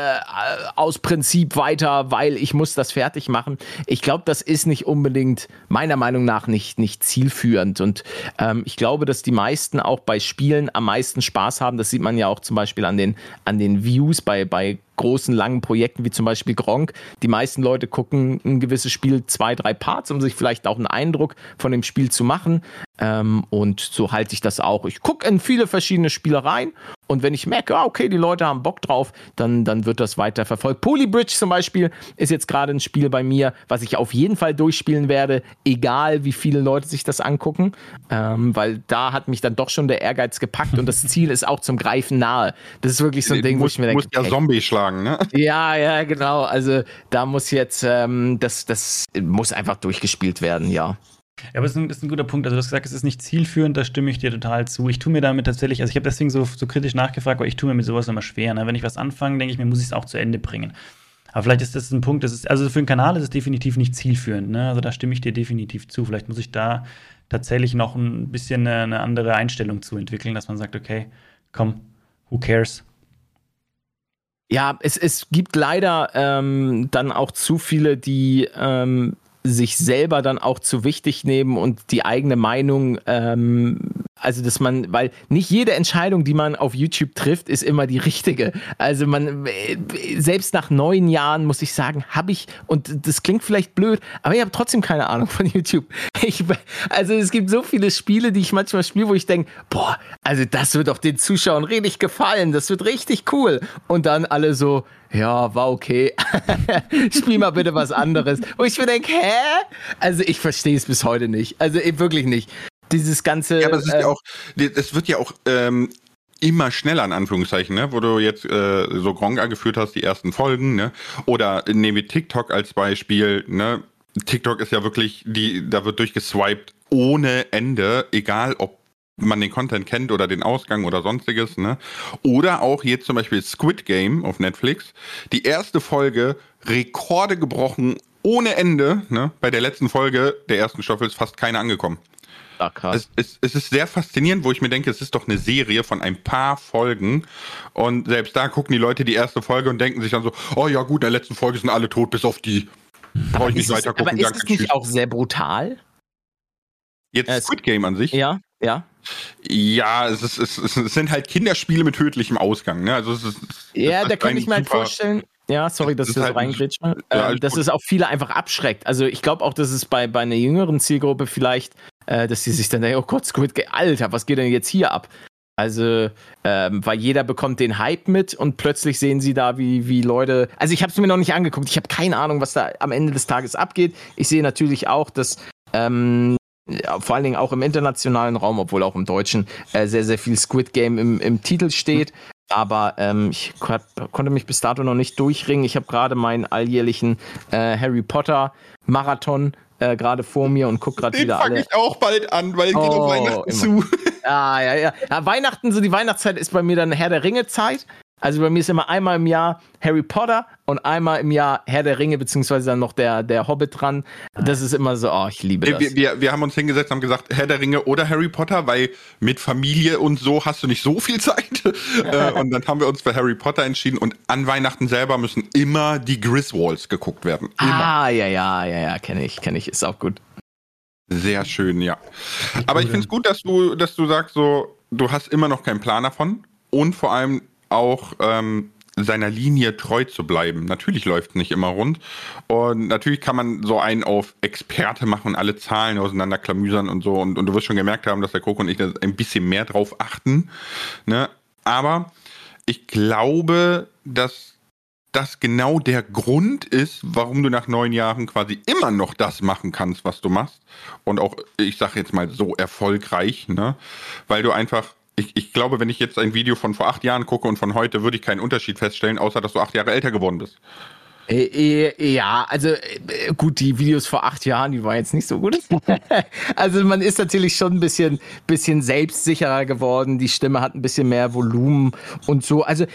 S3: aus Prinzip weiter, weil ich muss das fertig machen. Ich glaube, das ist nicht unbedingt, meiner Meinung nach, nicht, nicht zielführend. Und ähm, ich glaube, dass die meisten auch bei Spielen am meisten meisten Spaß haben. Das sieht man ja auch zum Beispiel an den, an den Views bei, bei großen, langen Projekten wie zum Beispiel Gronk. Die meisten Leute gucken ein gewisses Spiel zwei, drei Parts, um sich vielleicht auch einen Eindruck von dem Spiel zu machen. Ähm, und so halte ich das auch. Ich gucke in viele verschiedene Spiele rein und wenn ich merke, ah, okay, die Leute haben Bock drauf, dann, dann wird das weiter verfolgt. Polybridge zum Beispiel ist jetzt gerade ein Spiel bei mir, was ich auf jeden Fall durchspielen werde, egal wie viele Leute sich das angucken, ähm, weil da hat mich dann doch schon der Ehrgeiz gepackt und das Ziel ist auch zum Greifen nahe. Das ist wirklich so ein Ding,
S2: wo ich mir denke. Du musst ja Zombie schlagen, ne?
S3: Ja, ja, genau. Also da muss jetzt, ähm, das, das muss einfach durchgespielt werden, ja.
S1: Ja, aber das ist, ein, das ist ein guter Punkt. Also, du hast gesagt, es ist nicht zielführend, da stimme ich dir total zu. Ich tue mir damit tatsächlich, also ich habe deswegen so, so kritisch nachgefragt, weil ich tue mir mit sowas immer schwer. Ne? Wenn ich was anfange, denke ich mir, muss ich es auch zu Ende bringen. Aber vielleicht ist das ein Punkt, das ist, also für einen Kanal ist es definitiv nicht zielführend. Ne? Also da stimme ich dir definitiv zu. Vielleicht muss ich da tatsächlich noch ein bisschen eine, eine andere Einstellung zu entwickeln, dass man sagt, okay, komm, who cares?
S3: Ja, es, es gibt leider ähm, dann auch zu viele, die ähm, sich selber dann auch zu wichtig nehmen und die eigene Meinung ähm, also dass man, weil nicht jede Entscheidung, die man auf YouTube trifft, ist immer die richtige. Also man, selbst nach neun Jahren muss ich sagen, habe ich, und das klingt vielleicht blöd, aber ich habe trotzdem keine Ahnung von YouTube. Ich, also es gibt so viele Spiele, die ich manchmal spiele, wo ich denke, boah, also das wird doch den Zuschauern richtig gefallen, das wird richtig cool. Und dann alle so, ja, war okay. Spiel mal bitte was anderes. Wo ich mir denke, hä? Also ich verstehe es bis heute nicht. Also wirklich nicht dieses ganze.
S2: Ja, aber es ist äh, ja auch, es wird ja auch ähm, immer schneller, in Anführungszeichen, ne? wo du jetzt äh, so Gronk angeführt hast, die ersten Folgen, ne? Oder nehmen wir TikTok als Beispiel, ne? TikTok ist ja wirklich, die, da wird durchgeswiped ohne Ende, egal ob man den Content kennt oder den Ausgang oder sonstiges, ne? Oder auch jetzt zum Beispiel Squid Game auf Netflix. Die erste Folge, Rekorde gebrochen ohne Ende, ne? Bei der letzten Folge der ersten Staffel ist fast keiner angekommen.
S3: Krass.
S2: Es, es, es, ist sehr faszinierend, wo ich mir denke, es ist doch eine Serie von ein paar Folgen. Und selbst da gucken die Leute die erste Folge und denken sich dann so, oh ja gut, in der letzten Folge sind alle tot, bis auf die.
S3: Brauche ich nicht weiter gucken. Aber ist es nicht auch sehr brutal?
S2: Jetzt äh, Squid Game an sich?
S3: Ja, ja.
S2: Ja, es, ist, es, es sind halt Kinderspiele mit tödlichem Ausgang. Ne? Also es ist,
S3: ja, da könnte ich mir halt vorstellen, ja, sorry, dass ich das so halt reingrätsche. Ähm, dass es auch viele einfach abschreckt. Also ich glaube auch, dass es bei, bei einer jüngeren Zielgruppe vielleicht, äh, dass sie sich dann denken, oh Gott, Squid Game, Alter, was geht denn jetzt hier ab? Also, ähm, weil jeder bekommt den Hype mit und plötzlich sehen sie da, wie, wie Leute. Also, ich habe es mir noch nicht angeguckt. Ich habe keine Ahnung, was da am Ende des Tages abgeht. Ich sehe natürlich auch, dass ähm, vor allen Dingen auch im internationalen Raum, obwohl auch im Deutschen, äh, sehr, sehr viel Squid Game im, im Titel steht. Aber ähm, ich konnte mich bis dato noch nicht durchringen. Ich habe gerade meinen alljährlichen äh, Harry Potter Marathon äh, gerade vor mir und gucke gerade wieder. Den
S2: fange ich auch bald an, weil oh, geht auf Weihnachten immer. zu.
S3: Ah, ja, ja, ja. Weihnachten, so die Weihnachtszeit ist bei mir dann Herr der Ringe Zeit. Also bei mir ist immer einmal im Jahr Harry Potter und einmal im Jahr Herr der Ringe, beziehungsweise dann noch der, der Hobbit dran. Das ist immer so, oh, ich liebe das.
S2: Wir, wir, wir haben uns hingesetzt und haben gesagt, Herr der Ringe oder Harry Potter, weil mit Familie und so hast du nicht so viel Zeit. Äh, und dann haben wir uns für Harry Potter entschieden und an Weihnachten selber müssen immer die Griswolds geguckt werden. Immer.
S3: Ah, ja, ja, ja, ja, kenne ich, kenne ich, ist auch gut.
S2: Sehr schön, ja. Aber ich finde es gut, dass du, dass du sagst, so, du hast immer noch keinen Plan davon und vor allem auch ähm, seiner Linie treu zu bleiben. Natürlich läuft es nicht immer rund. Und natürlich kann man so einen auf Experte machen und alle Zahlen auseinanderklamüsern und so. Und, und du wirst schon gemerkt haben, dass der Coco und ich da ein bisschen mehr drauf achten. Ne? Aber ich glaube, dass das genau der Grund ist, warum du nach neun Jahren quasi immer noch das machen kannst, was du machst. Und auch, ich sage jetzt mal, so erfolgreich, ne? Weil du einfach ich, ich glaube, wenn ich jetzt ein Video von vor acht Jahren gucke und von heute, würde ich keinen Unterschied feststellen, außer dass du acht Jahre älter geworden bist.
S3: Äh, äh, ja, also äh, gut, die Videos vor acht Jahren, die waren jetzt nicht so gut. also man ist natürlich schon ein bisschen, bisschen selbstsicherer geworden, die Stimme hat ein bisschen mehr Volumen und so. Also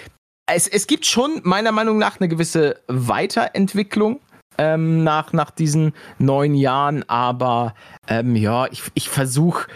S3: es, es gibt schon meiner Meinung nach eine gewisse Weiterentwicklung. Ähm, nach, nach diesen neun Jahren, aber ähm, ja, ich, ich versuche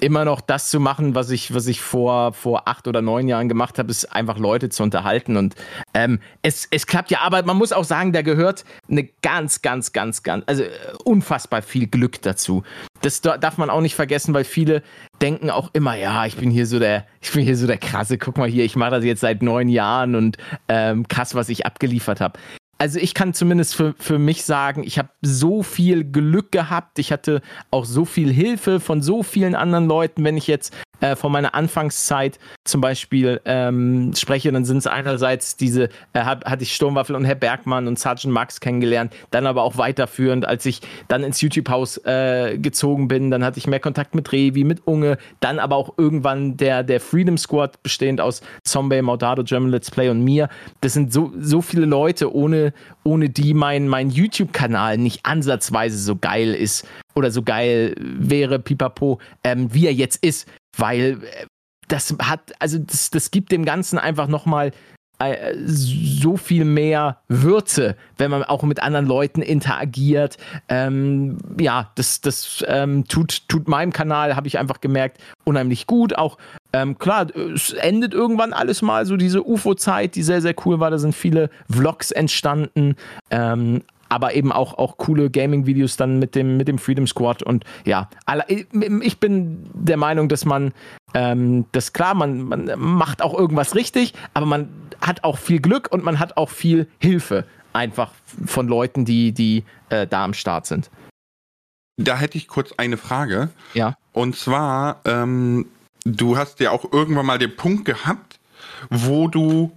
S3: immer noch das zu machen, was ich, was ich vor, vor acht oder neun Jahren gemacht habe, ist einfach Leute zu unterhalten. Und ähm, es, es klappt ja, aber man muss auch sagen, da gehört eine ganz, ganz, ganz, ganz, also äh, unfassbar viel Glück dazu. Das darf man auch nicht vergessen, weil viele denken auch immer, ja, ich bin hier so der, ich bin hier so der krasse, guck mal hier, ich mache das jetzt seit neun Jahren und ähm, krass, was ich abgeliefert habe also ich kann zumindest für, für mich sagen, ich habe so viel Glück gehabt. Ich hatte auch so viel Hilfe von so vielen anderen Leuten. Wenn ich jetzt äh, von meiner Anfangszeit zum Beispiel ähm, spreche, dann sind es einerseits diese, äh, hat, hatte ich Sturmwaffel und Herr Bergmann und Sergeant Max kennengelernt, dann aber auch weiterführend, als ich dann ins YouTube-Haus äh, gezogen bin, dann hatte ich mehr Kontakt mit Revi, mit Unge, dann aber auch irgendwann der, der Freedom Squad, bestehend aus Zombie, Maudado, German Let's Play und mir. Das sind so, so viele Leute, ohne, ohne die mein, mein YouTube-Kanal nicht ansatzweise so geil ist oder so geil wäre, pipapo, ähm, wie er jetzt ist weil äh, das hat, also das, das gibt dem Ganzen einfach nochmal äh, so viel mehr Würze, wenn man auch mit anderen Leuten interagiert. Ähm, ja, das, das ähm, tut, tut meinem Kanal, habe ich einfach gemerkt, unheimlich gut. Auch ähm, klar, es endet irgendwann alles mal so diese UFO-Zeit, die sehr, sehr cool war. Da sind viele Vlogs entstanden. Aber eben auch, auch coole Gaming-Videos dann mit dem, mit dem Freedom Squad und ja, ich bin der Meinung, dass man ähm, das klar, man, man macht auch irgendwas richtig, aber man hat auch viel Glück und man hat auch viel Hilfe einfach von Leuten, die, die äh, da am Start sind.
S2: Da hätte ich kurz eine Frage.
S3: Ja.
S2: Und zwar, ähm, du hast ja auch irgendwann mal den Punkt gehabt, wo du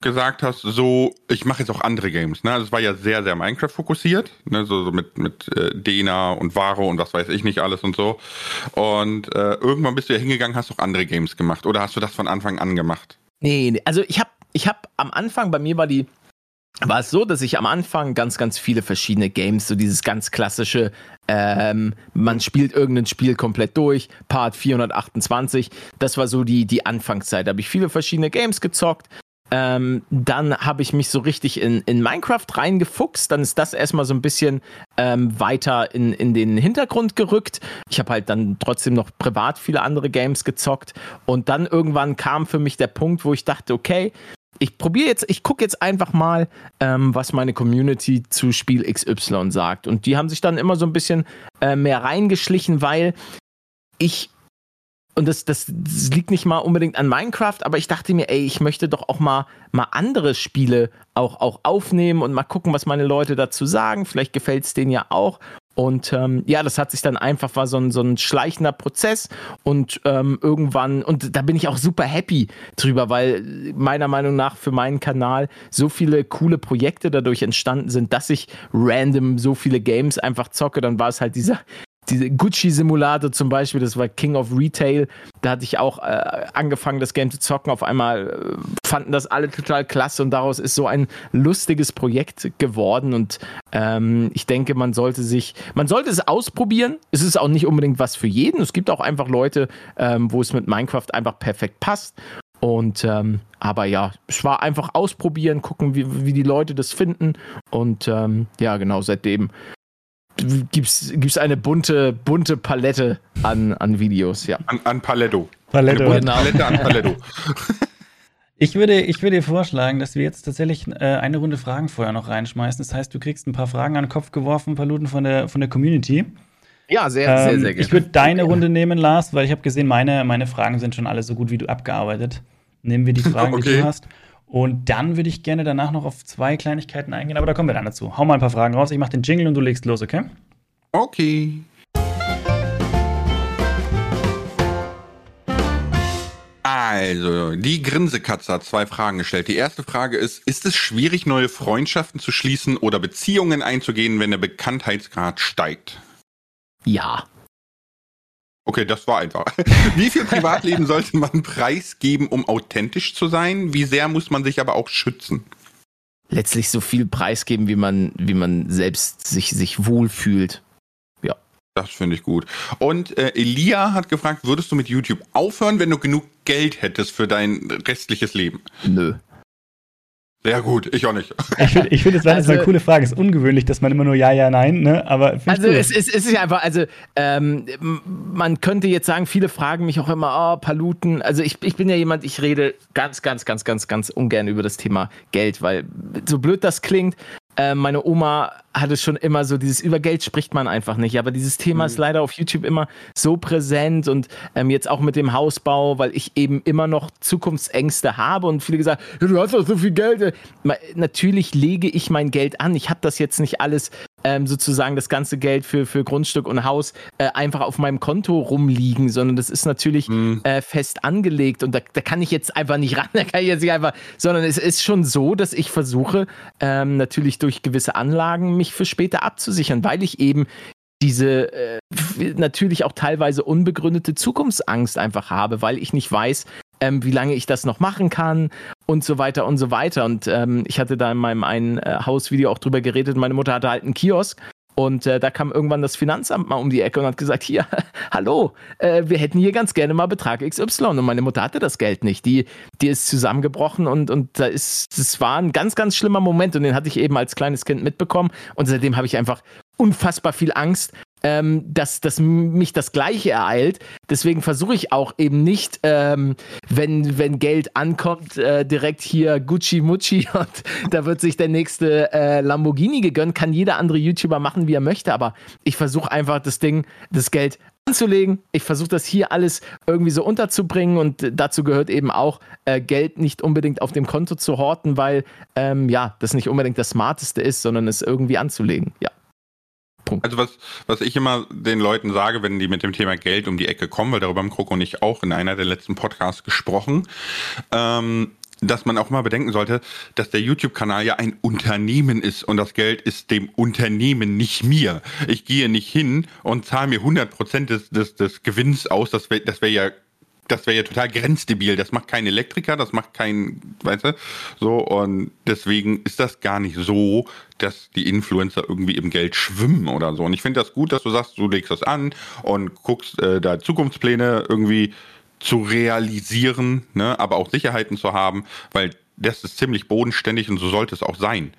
S2: gesagt hast, so, ich mache jetzt auch andere Games. Ne? Also es war ja sehr, sehr Minecraft fokussiert, ne? so, so mit, mit äh, Dena und Varo und was weiß ich nicht alles und so. Und äh, irgendwann bist du ja hingegangen, hast auch andere Games gemacht. Oder hast du das von Anfang an gemacht?
S3: Nee, nee. also ich habe ich hab am Anfang, bei mir war die war es so, dass ich am Anfang ganz, ganz viele verschiedene Games, so dieses ganz klassische, ähm, man spielt irgendein Spiel komplett durch, Part 428, das war so die, die Anfangszeit. Da habe ich viele verschiedene Games gezockt. Ähm, dann habe ich mich so richtig in, in Minecraft reingefuchst. Dann ist das erstmal so ein bisschen ähm, weiter in, in den Hintergrund gerückt. Ich habe halt dann trotzdem noch privat viele andere Games gezockt. Und dann irgendwann kam für mich der Punkt, wo ich dachte, okay, ich probiere jetzt, ich gucke jetzt einfach mal, ähm, was meine Community zu Spiel XY sagt. Und die haben sich dann immer so ein bisschen äh, mehr reingeschlichen, weil ich und das, das, das, liegt nicht mal unbedingt an Minecraft, aber ich dachte mir, ey, ich möchte doch auch mal, mal andere Spiele auch, auch aufnehmen und mal gucken, was meine Leute dazu sagen. Vielleicht gefällt es denen ja auch. Und ähm, ja, das hat sich dann einfach, war so ein, so ein schleichender Prozess und ähm, irgendwann, und da bin ich auch super happy drüber, weil meiner Meinung nach für meinen Kanal so viele coole Projekte dadurch entstanden sind, dass ich random so viele Games einfach zocke. Dann war es halt dieser, diese Gucci-Simulator zum Beispiel, das war King of Retail, da hatte ich auch äh, angefangen, das Game zu zocken. Auf einmal äh, fanden das alle total klasse und daraus ist so ein lustiges Projekt geworden. Und ähm, ich denke, man sollte sich, man sollte es ausprobieren. Es ist auch nicht unbedingt was für jeden. Es gibt auch einfach Leute, ähm, wo es mit Minecraft einfach perfekt passt. Und ähm, aber ja, es war einfach ausprobieren, gucken, wie, wie die Leute das finden. Und ähm, ja, genau, seitdem gibt's, gibt's eine bunte, bunte Palette an, an Videos, ja.
S2: An, an Paletto.
S1: Paletto. Eine genau. Palette an Paletto. Ich würde, ich würde dir vorschlagen, dass wir jetzt tatsächlich äh, eine Runde Fragen vorher noch reinschmeißen. Das heißt, du kriegst ein paar Fragen an den Kopf geworfen, ein paar Luten von der, von der Community.
S3: Ja, sehr, ähm, sehr, sehr
S1: gerne. Ich würde deine Runde nehmen, Lars, weil ich habe gesehen, meine, meine Fragen sind schon alle so gut wie du abgearbeitet. Nehmen wir die Fragen, okay. die du hast. Und dann würde ich gerne danach noch auf zwei Kleinigkeiten eingehen, aber da kommen wir dann dazu. Hau mal ein paar Fragen raus. Ich mache den Jingle und du legst los, okay?
S2: Okay. Also, die Grinsekatze hat zwei Fragen gestellt. Die erste Frage ist, ist es schwierig, neue Freundschaften zu schließen oder Beziehungen einzugehen, wenn der Bekanntheitsgrad steigt?
S3: Ja.
S2: Okay, das war einfach. Wie viel Privatleben sollte man preisgeben, um authentisch zu sein? Wie sehr muss man sich aber auch schützen?
S3: Letztlich so viel preisgeben, wie man, wie man selbst sich, sich wohlfühlt. Ja.
S2: Das finde ich gut. Und äh, Elia hat gefragt, würdest du mit YouTube aufhören, wenn du genug Geld hättest für dein restliches Leben?
S3: Nö.
S2: Sehr gut, ich auch nicht.
S1: Ich finde, ich find, das war also, eine coole Frage. Es ist ungewöhnlich, dass man immer nur Ja, Ja, Nein, ne? Aber
S3: also es, es, es, ist ja einfach, also ähm, man könnte jetzt sagen, viele fragen mich auch immer, oh, Paluten. Also ich, ich bin ja jemand, ich rede ganz, ganz, ganz, ganz, ganz ungern über das Thema Geld, weil so blöd das klingt, äh, meine Oma hatte schon immer so dieses über Geld spricht man einfach nicht, aber dieses Thema mhm. ist leider auf YouTube immer so präsent und ähm, jetzt auch mit dem Hausbau, weil ich eben immer noch Zukunftsängste habe und viele gesagt, ja, du hast doch so viel Geld. Natürlich lege ich mein Geld an. Ich habe das jetzt nicht alles ähm, sozusagen das ganze Geld für, für Grundstück und Haus äh, einfach auf meinem Konto rumliegen, sondern das ist natürlich mhm. äh, fest angelegt und da, da kann ich jetzt einfach nicht ran, da kann ich jetzt nicht einfach, sondern es ist schon so, dass ich versuche, ähm, natürlich durch gewisse Anlagen mich für später abzusichern, weil ich eben diese äh, natürlich auch teilweise unbegründete Zukunftsangst einfach habe, weil ich nicht weiß, ähm, wie lange ich das noch machen kann und so weiter und so weiter. Und ähm, ich hatte da in meinem einen äh, Hausvideo auch drüber geredet. Meine Mutter hatte halt einen Kiosk und äh, da kam irgendwann das Finanzamt mal um die Ecke und hat gesagt, hier, hallo, äh, wir hätten hier ganz gerne mal Betrag XY. Und meine Mutter hatte das Geld nicht. Die, die ist zusammengebrochen und, und da ist, das war ein ganz, ganz schlimmer Moment und den hatte ich eben als kleines Kind mitbekommen. Und seitdem habe ich einfach unfassbar viel Angst, ähm, dass, dass mich das Gleiche ereilt. Deswegen versuche ich auch eben nicht, ähm, wenn, wenn Geld ankommt, äh, direkt hier Gucci Mucci und da wird sich der nächste äh, Lamborghini gegönnt. Kann jeder andere YouTuber machen, wie er möchte, aber ich versuche einfach das Ding, das Geld anzulegen. Ich versuche das hier alles irgendwie so unterzubringen und dazu gehört eben auch äh, Geld nicht unbedingt auf dem Konto zu horten, weil ähm, ja, das nicht unbedingt das Smarteste ist, sondern es irgendwie anzulegen. Ja.
S2: Punkt. Also was, was ich immer den Leuten sage, wenn die mit dem Thema Geld um die Ecke kommen, weil darüber haben Kroko und ich auch in einer der letzten Podcasts gesprochen, ähm, dass man auch mal bedenken sollte, dass der YouTube-Kanal ja ein Unternehmen ist und das Geld ist dem Unternehmen, nicht mir. Ich gehe nicht hin und zahle mir 100% des, des, des Gewinns aus. Das wäre das wär ja das wäre ja total grenzdebil. Das macht kein Elektriker, das macht kein, weißt du, so und deswegen ist das gar nicht so, dass die Influencer irgendwie im Geld schwimmen oder so. Und ich finde das gut, dass du sagst, du legst das an und guckst äh, da Zukunftspläne irgendwie zu realisieren, ne, aber auch Sicherheiten zu haben, weil das ist ziemlich bodenständig und so sollte es auch sein.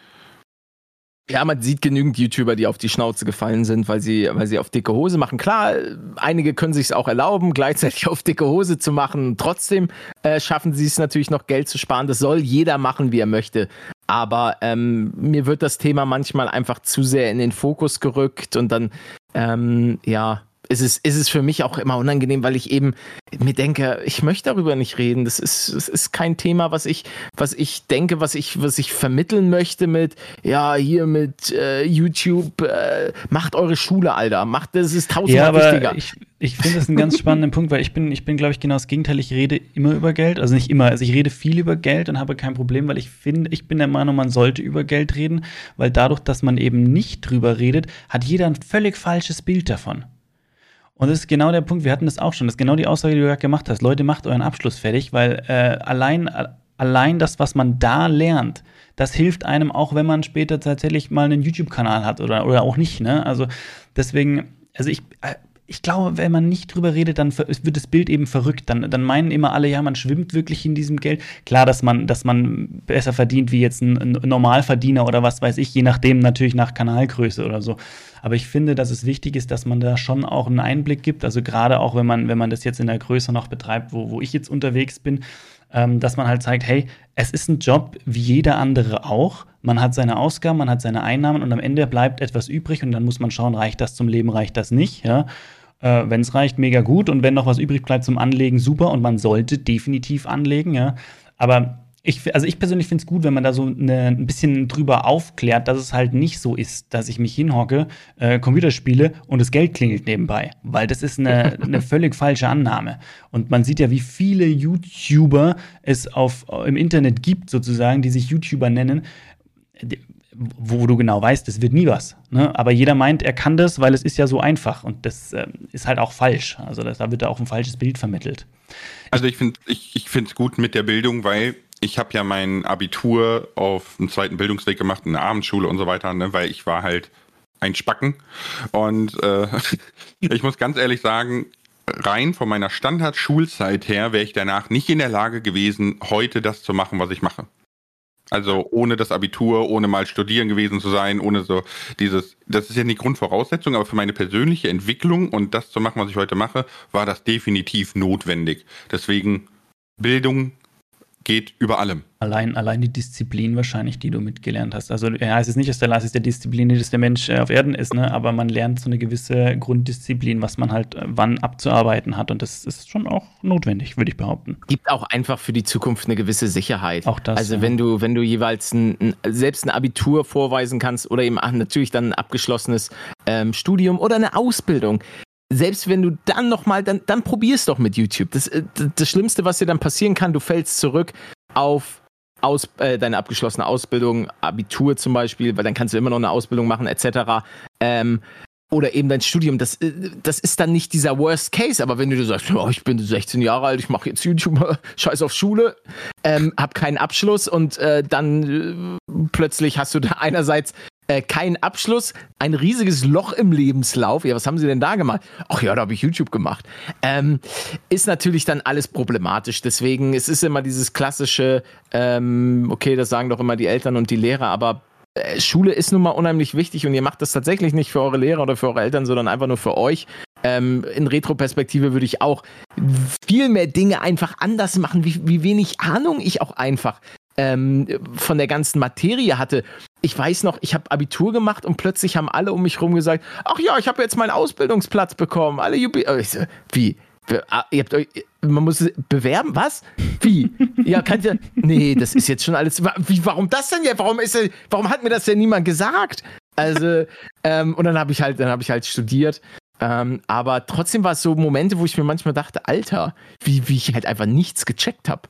S3: Ja, man sieht genügend YouTuber, die auf die Schnauze gefallen sind, weil sie, weil sie auf dicke Hose machen. Klar, einige können sich es auch erlauben, gleichzeitig auf dicke Hose zu machen. Trotzdem äh, schaffen sie es natürlich noch Geld zu sparen. Das soll jeder machen, wie er möchte. Aber ähm, mir wird das Thema manchmal einfach zu sehr in den Fokus gerückt und dann, ähm, ja, ist es, ist es für mich auch immer unangenehm, weil ich eben mir denke, ich möchte darüber nicht reden. Das ist, das ist kein Thema, was ich, was ich denke, was ich, was ich vermitteln möchte mit, ja, hier mit äh, YouTube, äh, macht eure Schule, Alter. Macht, das ist tausendmal ja, wichtiger.
S1: Ich, ich finde das einen ganz spannenden Punkt, weil ich bin, ich bin, glaube ich, genau das Gegenteil. Ich rede immer über Geld. Also nicht immer, also ich rede viel über Geld und habe kein Problem, weil ich finde, ich bin der Meinung, man sollte über Geld reden, weil dadurch, dass man eben nicht drüber redet, hat jeder ein völlig falsches Bild davon. Und das ist genau der Punkt, wir hatten das auch schon, das ist genau die Aussage, die du gerade gemacht hast. Leute, macht euren Abschluss fertig, weil äh, allein, allein das, was man da lernt, das hilft einem auch, wenn man später tatsächlich mal einen YouTube-Kanal hat oder, oder auch nicht. Ne? Also deswegen, also ich, äh, ich glaube, wenn man nicht drüber redet, dann wird das Bild eben verrückt. Dann, dann meinen immer alle, ja, man schwimmt wirklich in diesem Geld. Klar, dass man, dass man besser verdient wie jetzt ein, ein Normalverdiener oder was weiß ich, je nachdem natürlich nach Kanalgröße oder so. Aber ich finde, dass es wichtig ist, dass man da schon auch einen Einblick gibt. Also gerade auch, wenn man, wenn man das jetzt in der Größe noch betreibt, wo, wo ich jetzt unterwegs bin, ähm, dass man halt zeigt, hey, es ist ein Job wie jeder andere auch. Man hat seine Ausgaben, man hat seine Einnahmen und am Ende bleibt etwas übrig und dann muss man schauen, reicht das zum Leben, reicht das nicht, ja. Äh, wenn es reicht, mega gut. Und wenn noch was übrig bleibt zum Anlegen, super. Und man sollte definitiv anlegen, ja. Aber ich, also ich persönlich finde es gut, wenn man da so eine, ein bisschen drüber aufklärt, dass es halt nicht so ist, dass ich mich hinhocke, äh, Computer spiele und das Geld klingelt nebenbei. Weil das ist eine, eine völlig falsche Annahme. Und man sieht ja, wie viele YouTuber es auf, im Internet gibt, sozusagen, die sich YouTuber nennen, wo du genau weißt, das wird nie was. Ne? Aber jeder meint, er kann das, weil es ist ja so einfach. Und das äh, ist halt auch falsch. Also das, da wird da auch ein falsches Bild vermittelt.
S2: Also ich finde ich, ich es gut mit der Bildung, weil ich habe ja mein Abitur auf einem zweiten Bildungsweg gemacht, in der Abendschule und so weiter, ne, weil ich war halt ein Spacken. Und äh, ich muss ganz ehrlich sagen, rein von meiner Standardschulzeit her wäre ich danach nicht in der Lage gewesen, heute das zu machen, was ich mache. Also ohne das Abitur, ohne mal studieren gewesen zu sein, ohne so dieses, das ist ja nicht Grundvoraussetzung, aber für meine persönliche Entwicklung und das zu machen, was ich heute mache, war das definitiv notwendig. Deswegen Bildung geht über allem.
S1: Allein, allein die Disziplin wahrscheinlich, die du mitgelernt hast. Also ja, es ist nicht, dass der Lars ist der Disziplin, dass der Mensch äh, auf Erden ist, ne? aber man lernt so eine gewisse Grunddisziplin, was man halt äh, wann abzuarbeiten hat. Und das ist schon auch notwendig, würde ich behaupten.
S3: Gibt auch einfach für die Zukunft eine gewisse Sicherheit.
S1: Auch das.
S3: Also ja. wenn du, wenn du jeweils ein, ein, selbst ein Abitur vorweisen kannst oder eben ach, natürlich dann ein abgeschlossenes ähm, Studium oder eine Ausbildung, selbst wenn du dann nochmal, dann, dann probier's doch mit YouTube. Das, äh, das Schlimmste, was dir dann passieren kann, du fällst zurück auf aus, äh, deine abgeschlossene Ausbildung, Abitur zum Beispiel, weil dann kannst du immer noch eine Ausbildung machen, etc. Ähm, oder eben dein Studium, das, äh, das ist dann nicht dieser Worst Case, aber wenn du sagst, oh, ich bin 16 Jahre alt, ich mache jetzt YouTube, scheiß auf Schule, ähm, hab keinen Abschluss und äh, dann äh, plötzlich hast du da einerseits äh, kein Abschluss, ein riesiges Loch im Lebenslauf. Ja, was haben Sie denn da gemacht? Ach ja, da habe ich YouTube gemacht. Ähm, ist natürlich dann alles problematisch. Deswegen, es ist immer dieses klassische, ähm, okay, das sagen doch immer die Eltern und die Lehrer, aber äh, Schule ist nun mal unheimlich wichtig und ihr macht das tatsächlich nicht für eure Lehrer oder für eure Eltern, sondern einfach nur für euch. Ähm, in Retroperspektive würde ich auch viel mehr Dinge einfach anders machen, wie, wie wenig Ahnung ich auch einfach ähm, von der ganzen Materie hatte. Ich weiß noch, ich habe Abitur gemacht und plötzlich haben alle um mich herum gesagt, ach ja, ich habe jetzt meinen Ausbildungsplatz bekommen. Alle Jubi ich so, wie? Ah, ihr habt euch, man muss bewerben, was? Wie? Ja, kann ja. Nee, das ist jetzt schon alles. Wie, warum das denn ja? Warum ist, warum hat mir das denn niemand gesagt? Also, ähm, und dann habe ich halt, dann habe ich halt studiert. Ähm, aber trotzdem war es so Momente, wo ich mir manchmal dachte, Alter, wie, wie ich halt einfach nichts gecheckt habe.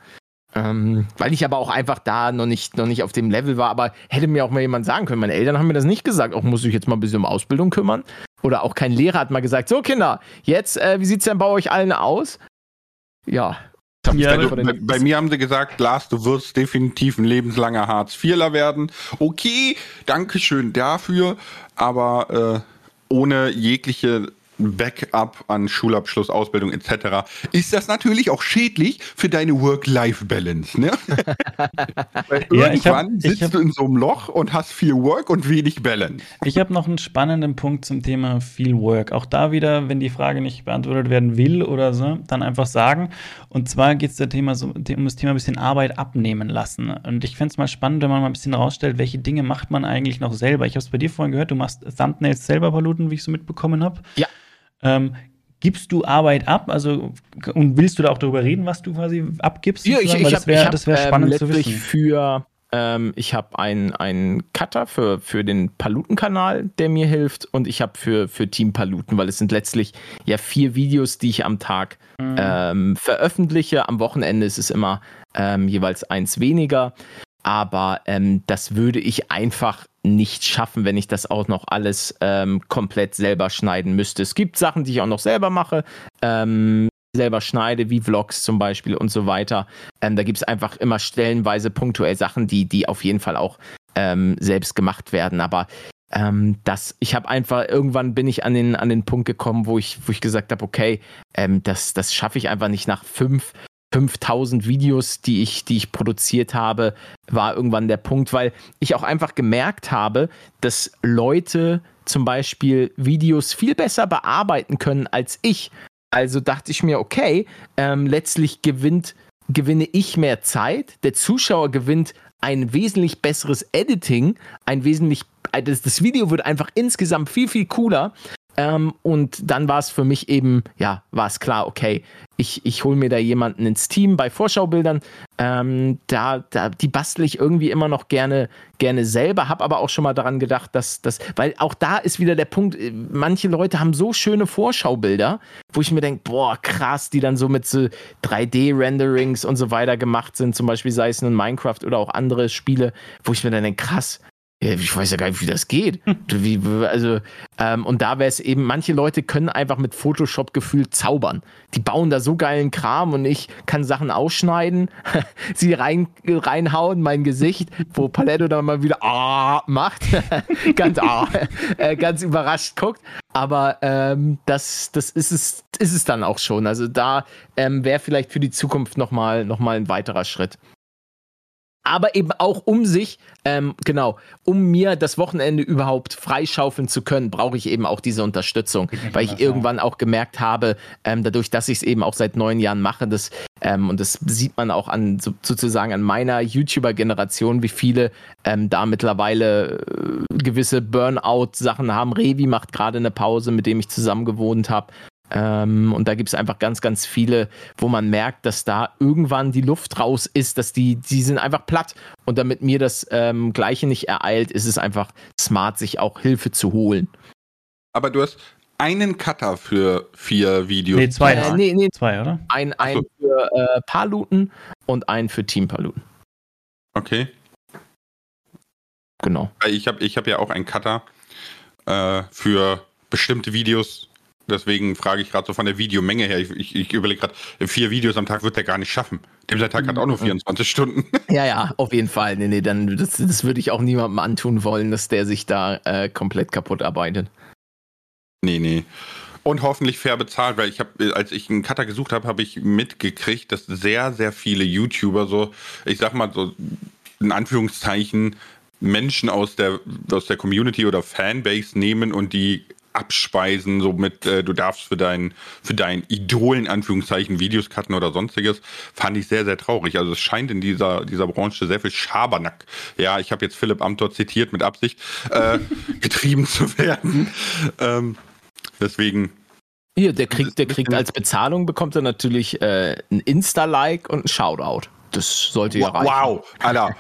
S3: Ähm, weil ich aber auch einfach da noch nicht, noch nicht auf dem Level war, aber hätte mir auch mal jemand sagen können. Meine Eltern haben mir das nicht gesagt. Auch muss ich jetzt mal ein bisschen um Ausbildung kümmern. Oder auch kein Lehrer hat mal gesagt: So, Kinder, jetzt, äh, wie sieht es denn bei euch allen aus? Ja.
S2: ja bei, bei, bei, mir haben sie gesagt, Lars, du wirst definitiv ein lebenslanger Hartz-IVler werden. Okay, danke schön dafür, aber äh, ohne jegliche Backup an Schulabschluss, Ausbildung etc., ist das natürlich auch schädlich für deine Work-Life-Balance. Ne? Weil ja, irgendwann hab, sitzt hab, du in so einem Loch und hast viel Work und wenig Balance.
S1: Ich habe noch einen spannenden Punkt zum Thema viel Work. Auch da wieder, wenn die Frage nicht beantwortet werden will oder so, dann einfach sagen. Und zwar geht es so, um das Thema ein bisschen Arbeit abnehmen lassen. Und ich fände es mal spannend, wenn man mal ein bisschen rausstellt, welche Dinge macht man eigentlich noch selber. Ich habe es bei dir vorhin gehört, du machst Thumbnails selber, Paluten, wie ich so mitbekommen habe.
S3: Ja.
S1: Ähm, gibst du Arbeit ab? Also und willst du da auch darüber reden, was du quasi abgibst?
S3: Ja, ich, ich das wäre wär spannend ähm, zu wissen. Für ähm, ich habe einen, einen Cutter für, für den Paluten-Kanal, der mir hilft, und ich habe für, für Team Paluten, weil es sind letztlich ja vier Videos, die ich am Tag mhm. ähm, veröffentliche. Am Wochenende ist es immer ähm, jeweils eins weniger. Aber ähm, das würde ich einfach nicht schaffen, wenn ich das auch noch alles ähm, komplett selber schneiden müsste. Es gibt Sachen, die ich auch noch selber mache, ähm, selber schneide, wie Vlogs zum Beispiel und so weiter. Ähm, da gibt es einfach immer stellenweise punktuell Sachen, die, die auf jeden Fall auch ähm, selbst gemacht werden. Aber ähm, das, ich habe einfach, irgendwann bin ich an den, an den Punkt gekommen, wo ich, wo ich gesagt habe, okay, ähm, das, das schaffe ich einfach nicht nach fünf 5000 Videos, die ich, die ich produziert habe, war irgendwann der Punkt, weil ich auch einfach gemerkt habe, dass Leute zum Beispiel Videos viel besser bearbeiten können als ich. Also dachte ich mir, okay, ähm, letztlich gewinnt, gewinne ich mehr Zeit, der Zuschauer gewinnt ein wesentlich besseres Editing, ein wesentlich, äh, das, das Video wird einfach insgesamt viel, viel cooler. Ähm, und dann war es für mich eben, ja, war es klar, okay, ich, ich hole mir da jemanden ins Team bei Vorschaubildern. Ähm, da, da, die bastel ich irgendwie immer noch gerne, gerne selber, habe aber auch schon mal daran gedacht, dass das, weil auch da ist wieder der Punkt, äh, manche Leute haben so schöne Vorschaubilder, wo ich mir denke, boah, krass, die dann so mit so 3D-Renderings und so weiter gemacht sind, zum Beispiel sei es in Minecraft oder auch andere Spiele, wo ich mir dann denke, krass, ich weiß ja gar nicht, wie das geht. Wie, also, ähm, und da wäre es eben, manche Leute können einfach mit Photoshop gefühlt zaubern. Die bauen da so geilen Kram und ich kann Sachen ausschneiden, sie rein, reinhauen, mein Gesicht, wo Paletto dann mal wieder ah macht, ganz ah, äh, ganz überrascht guckt. Aber ähm, das, das ist es, ist es dann auch schon. Also da ähm, wäre vielleicht für die Zukunft nochmal noch mal ein weiterer Schritt aber eben auch um sich, ähm, genau, um mir das Wochenende überhaupt freischaufeln zu können, brauche ich eben auch diese Unterstützung, weil ich irgendwann auch gemerkt habe, ähm, dadurch, dass ich es eben auch seit neun Jahren mache, dass, ähm, und das sieht man auch an so, sozusagen an meiner YouTuber-Generation, wie viele ähm, da mittlerweile äh, gewisse Burnout-Sachen haben. Revi macht gerade eine Pause, mit dem ich zusammen gewohnt habe. Ähm, und da gibt es einfach ganz, ganz viele, wo man merkt, dass da irgendwann die Luft raus ist, dass die, die sind einfach platt. Und damit mir das ähm, Gleiche nicht ereilt, ist es einfach smart, sich auch Hilfe zu holen.
S2: Aber du hast einen Cutter für vier Videos.
S1: Nee, zwei. Äh, nee, nee, zwei, oder?
S3: Ein, ein so. für äh, Paluten und einen für Team Paluten.
S2: Okay.
S3: Genau.
S2: Ich habe ich hab ja auch einen Cutter äh, für bestimmte Videos Deswegen frage ich gerade so von der Videomenge her. Ich, ich, ich überlege gerade, vier Videos am Tag wird der gar nicht schaffen. Der Tag hat auch nur 24 mhm. Stunden.
S3: Ja, ja, auf jeden Fall. Nee, nee, dann, das, das würde ich auch niemandem antun wollen, dass der sich da äh, komplett kaputt arbeitet.
S2: Nee, nee. Und hoffentlich fair bezahlt, weil ich habe, als ich einen Cutter gesucht habe, habe ich mitgekriegt, dass sehr, sehr viele YouTuber so, ich sag mal so, in Anführungszeichen, Menschen aus der, aus der Community oder Fanbase nehmen und die abspeisen, so mit, äh, du darfst für dein, für dein Idol in Anführungszeichen Videos cutten oder sonstiges, fand ich sehr, sehr traurig. Also es scheint in dieser, dieser Branche sehr viel Schabernack, ja, ich habe jetzt Philipp Amthor zitiert mit Absicht, äh, getrieben zu werden. Ähm, deswegen.
S3: Hier, der kriegt, der kriegt als Bezahlung bekommt er natürlich äh, ein Insta-Like und ein Shoutout. Das sollte ja reichen.
S2: Wow, Alter,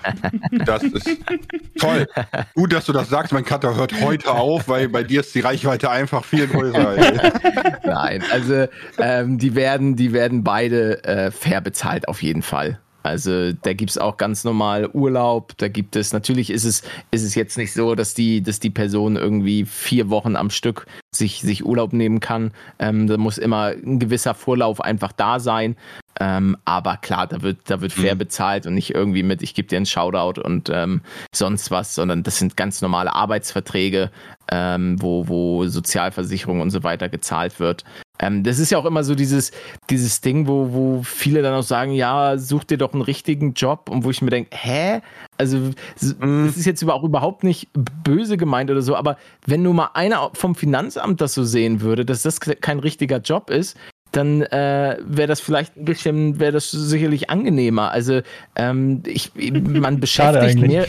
S2: das ist toll. Gut, dass du das sagst. Mein Cutter hört heute auf, weil bei dir ist die Reichweite einfach viel größer.
S3: Nein, also ähm, die werden, die werden beide äh, fair bezahlt auf jeden Fall. Also da gibt es auch ganz normal Urlaub. Da gibt es, natürlich ist es, ist es jetzt nicht so, dass die, dass die Person irgendwie vier Wochen am Stück sich, sich Urlaub nehmen kann. Ähm, da muss immer ein gewisser Vorlauf einfach da sein. Ähm, aber klar, da wird, da wird fair mhm. bezahlt und nicht irgendwie mit, ich gebe dir einen Shoutout und ähm, sonst was, sondern das sind ganz normale Arbeitsverträge, ähm, wo, wo Sozialversicherung und so weiter gezahlt wird. Ähm, das ist ja auch immer so dieses, dieses Ding, wo, wo viele dann auch sagen, ja, such dir doch einen richtigen Job und wo ich mir denke, hä? Also, mhm. das ist jetzt auch überhaupt nicht böse gemeint oder so, aber wenn nur mal einer vom Finanzamt das so sehen würde, dass das kein richtiger Job ist, dann äh, wäre das vielleicht ein bisschen, wäre das sicherlich angenehmer. Also ähm, ich, man beschäftigt mehr.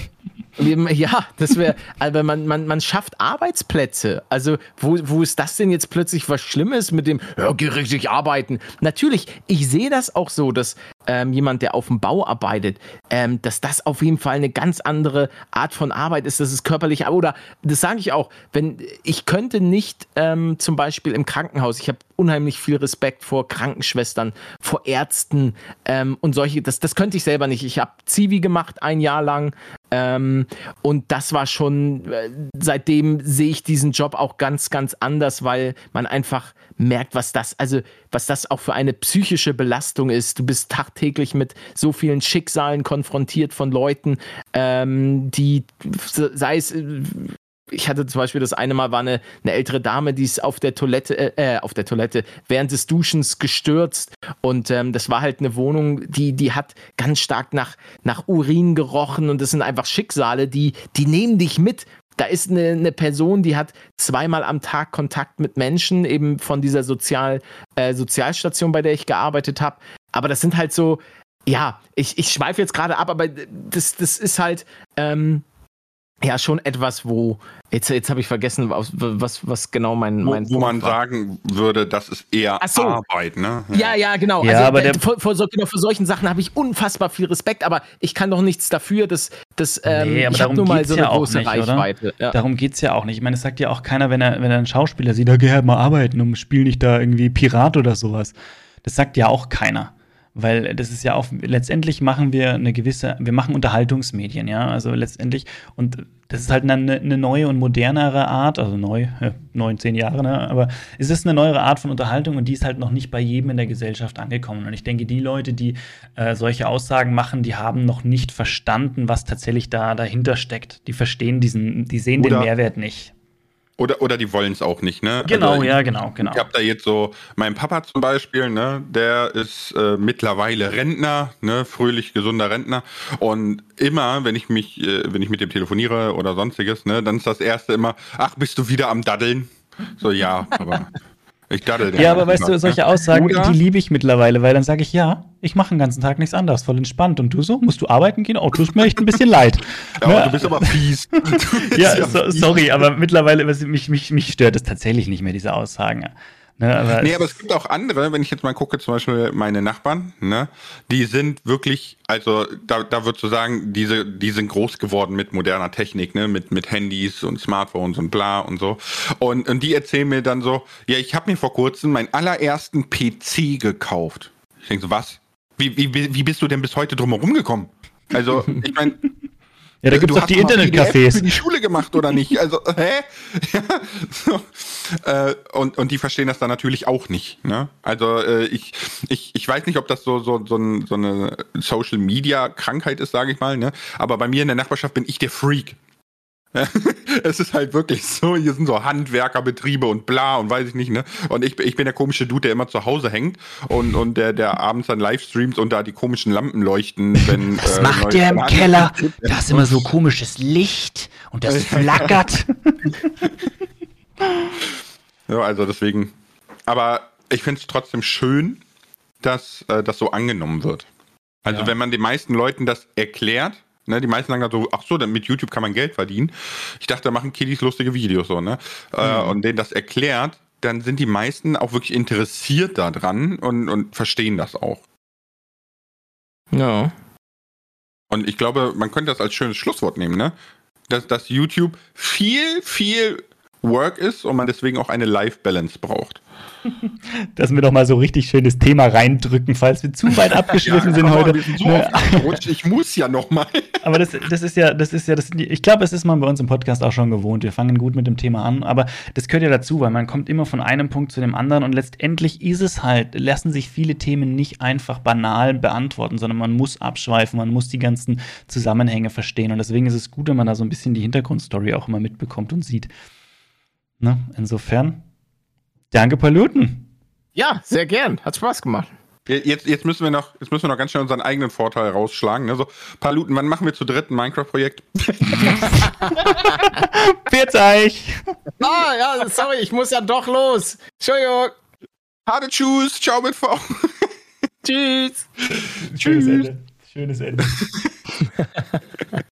S3: Ja, das wäre, aber man, man, man schafft Arbeitsplätze. Also, wo, wo ist das denn jetzt plötzlich was Schlimmes mit dem, ja, geh richtig arbeiten? Natürlich, ich sehe das auch so, dass ähm, jemand, der auf dem Bau arbeitet, ähm, dass das auf jeden Fall eine ganz andere Art von Arbeit ist. Das ist körperlich, oder das sage ich auch, wenn ich könnte nicht ähm, zum Beispiel im Krankenhaus, ich habe unheimlich viel Respekt vor Krankenschwestern, vor Ärzten ähm, und solche, das, das könnte ich selber nicht. Ich habe Zivi gemacht ein Jahr lang, ähm, und das war schon, äh, seitdem sehe ich diesen Job auch ganz, ganz anders, weil man einfach merkt, was das, also was das auch für eine psychische Belastung ist. Du bist tagtäglich mit so vielen Schicksalen konfrontiert von Leuten, ähm, die, sei es äh, ich hatte zum Beispiel das eine Mal war eine, eine ältere Dame, die ist auf der Toilette, äh, äh, auf der Toilette während des Duschens gestürzt und ähm, das war halt eine Wohnung, die, die hat ganz stark nach, nach Urin gerochen und das sind einfach Schicksale, die, die nehmen dich mit. Da ist eine, eine Person, die hat zweimal am Tag Kontakt mit Menschen, eben von dieser Sozial, äh, Sozialstation, bei der ich gearbeitet habe. Aber das sind halt so, ja, ich, ich schweife jetzt gerade ab, aber das, das ist halt, ähm, ja schon etwas, wo jetzt jetzt habe ich vergessen, was was, was genau mein mein
S2: wo, wo man war. sagen würde, das ist eher so. Arbeit, ne?
S3: Ja, ja, genau.
S1: Ja, also, aber der,
S3: vor, vor, genau, für solchen Sachen habe ich unfassbar viel Respekt, aber ich kann doch nichts dafür, dass, dass ähm,
S1: nee, ich habe nur mal so eine ja große nicht, Reichweite. Ja. Darum geht's ja auch nicht. Ich meine, es sagt ja auch keiner, wenn er wenn er einen Schauspieler sieht, da geh halt mal arbeiten und spiel nicht da irgendwie Pirat oder sowas. Das sagt ja auch keiner. Weil das ist ja auch, letztendlich machen wir eine gewisse, wir machen Unterhaltungsmedien, ja, also letztendlich, und das ist halt eine, eine neue und modernere Art, also neu, neun, zehn Jahre, ne? aber es ist eine neuere Art von Unterhaltung und die ist halt noch nicht bei jedem in der Gesellschaft angekommen. Und ich denke, die Leute, die äh, solche Aussagen machen, die haben noch nicht verstanden, was tatsächlich da dahinter steckt. Die verstehen diesen, die sehen Oder den Mehrwert nicht.
S2: Oder, oder die wollen es auch nicht, ne?
S1: Genau, also, ja, genau, genau.
S2: Ich habe da jetzt so, mein Papa zum Beispiel, ne, der ist äh, mittlerweile Rentner, ne, fröhlich gesunder Rentner. Und immer, wenn ich mich, äh, wenn ich mit dem telefoniere oder sonstiges, ne, dann ist das erste immer, ach, bist du wieder am Daddeln? So, ja, aber ich daddel
S1: Ja, aber weißt du, solche Aussagen, Oder? die liebe ich mittlerweile, weil dann sage ich, ja, ich mache den ganzen Tag nichts anderes, voll entspannt. Und du so, musst du arbeiten gehen? Oh, tust mir echt ein bisschen leid.
S2: ja, aber du bist aber fies.
S1: ja, so, sorry, aber mittlerweile, mich, mich, mich stört es tatsächlich nicht mehr, diese Aussagen.
S2: Ne, aber nee, aber es gibt auch andere, wenn ich jetzt mal gucke, zum Beispiel meine Nachbarn, ne, die sind wirklich, also da, da würdest du sagen, diese, die sind groß geworden mit moderner Technik, ne, mit, mit Handys und Smartphones und bla und so. Und, und die erzählen mir dann so, ja, ich habe mir vor kurzem meinen allerersten PC gekauft. Ich denke so, was? Wie, wie, wie bist du denn bis heute drumherum gekommen? Also, ich meine,
S1: ja, da gibt es doch die Internetcafés.
S2: für die Schule gemacht oder nicht? Also, hä? Ja, so. äh, und, und die verstehen das dann natürlich auch nicht. Ne? Also äh, ich, ich, ich weiß nicht, ob das so, so, so, ein, so eine Social-Media-Krankheit ist, sage ich mal. Ne? Aber bei mir in der Nachbarschaft bin ich der Freak. es ist halt wirklich so, hier sind so Handwerkerbetriebe und bla und weiß ich nicht, ne? Und ich, ich bin der komische Dude, der immer zu Hause hängt und, und der, der abends dann Livestreams und da die komischen Lampen leuchten, wenn.
S1: Was äh, macht der im Keller? Da ist immer so komisches Licht und das flackert.
S2: ja, also deswegen. Aber ich finde es trotzdem schön, dass äh, das so angenommen wird. Also ja. wenn man den meisten Leuten das erklärt, Ne, die meisten sagen dann so, ach so, mit YouTube kann man Geld verdienen. Ich dachte, da machen Kiddies lustige Videos so, ne? Äh, mhm. und denen das erklärt, dann sind die meisten auch wirklich interessiert daran und, und verstehen das auch.
S3: Ja.
S2: Und ich glaube, man könnte das als schönes Schlusswort nehmen, ne? Dass, dass YouTube viel, viel Work ist und man deswegen auch eine Life-Balance braucht.
S1: Dass wir doch mal so richtig schönes Thema reindrücken, falls wir zu weit abgeschliffen ja, sind heute. Mal, so
S2: ich muss ja noch mal.
S1: aber das, das ist ja, das ist ja, das, ich glaube, es ist man bei uns im Podcast auch schon gewohnt. Wir fangen gut mit dem Thema an, aber das gehört ja dazu, weil man kommt immer von einem Punkt zu dem anderen und letztendlich ist es halt, lassen sich viele Themen nicht einfach banal beantworten, sondern man muss abschweifen, man muss die ganzen Zusammenhänge verstehen und deswegen ist es gut, wenn man da so ein bisschen die Hintergrundstory auch immer mitbekommt und sieht. Ne? Insofern Danke, Paluten.
S3: Ja, sehr gern. Hat Spaß gemacht.
S2: Jetzt, jetzt, müssen wir noch, jetzt müssen wir noch ganz schnell unseren eigenen Vorteil rausschlagen. Ne? So, Paluten, wann machen wir zu dritt ein Minecraft-Projekt?
S1: Bitte euch.
S3: Ah, ja, sorry, ich muss ja doch los. Entschuldigung.
S2: Harte Tschüss. Ciao mit V.
S3: Tschüss.
S1: Schönes Ende. Schönes Ende.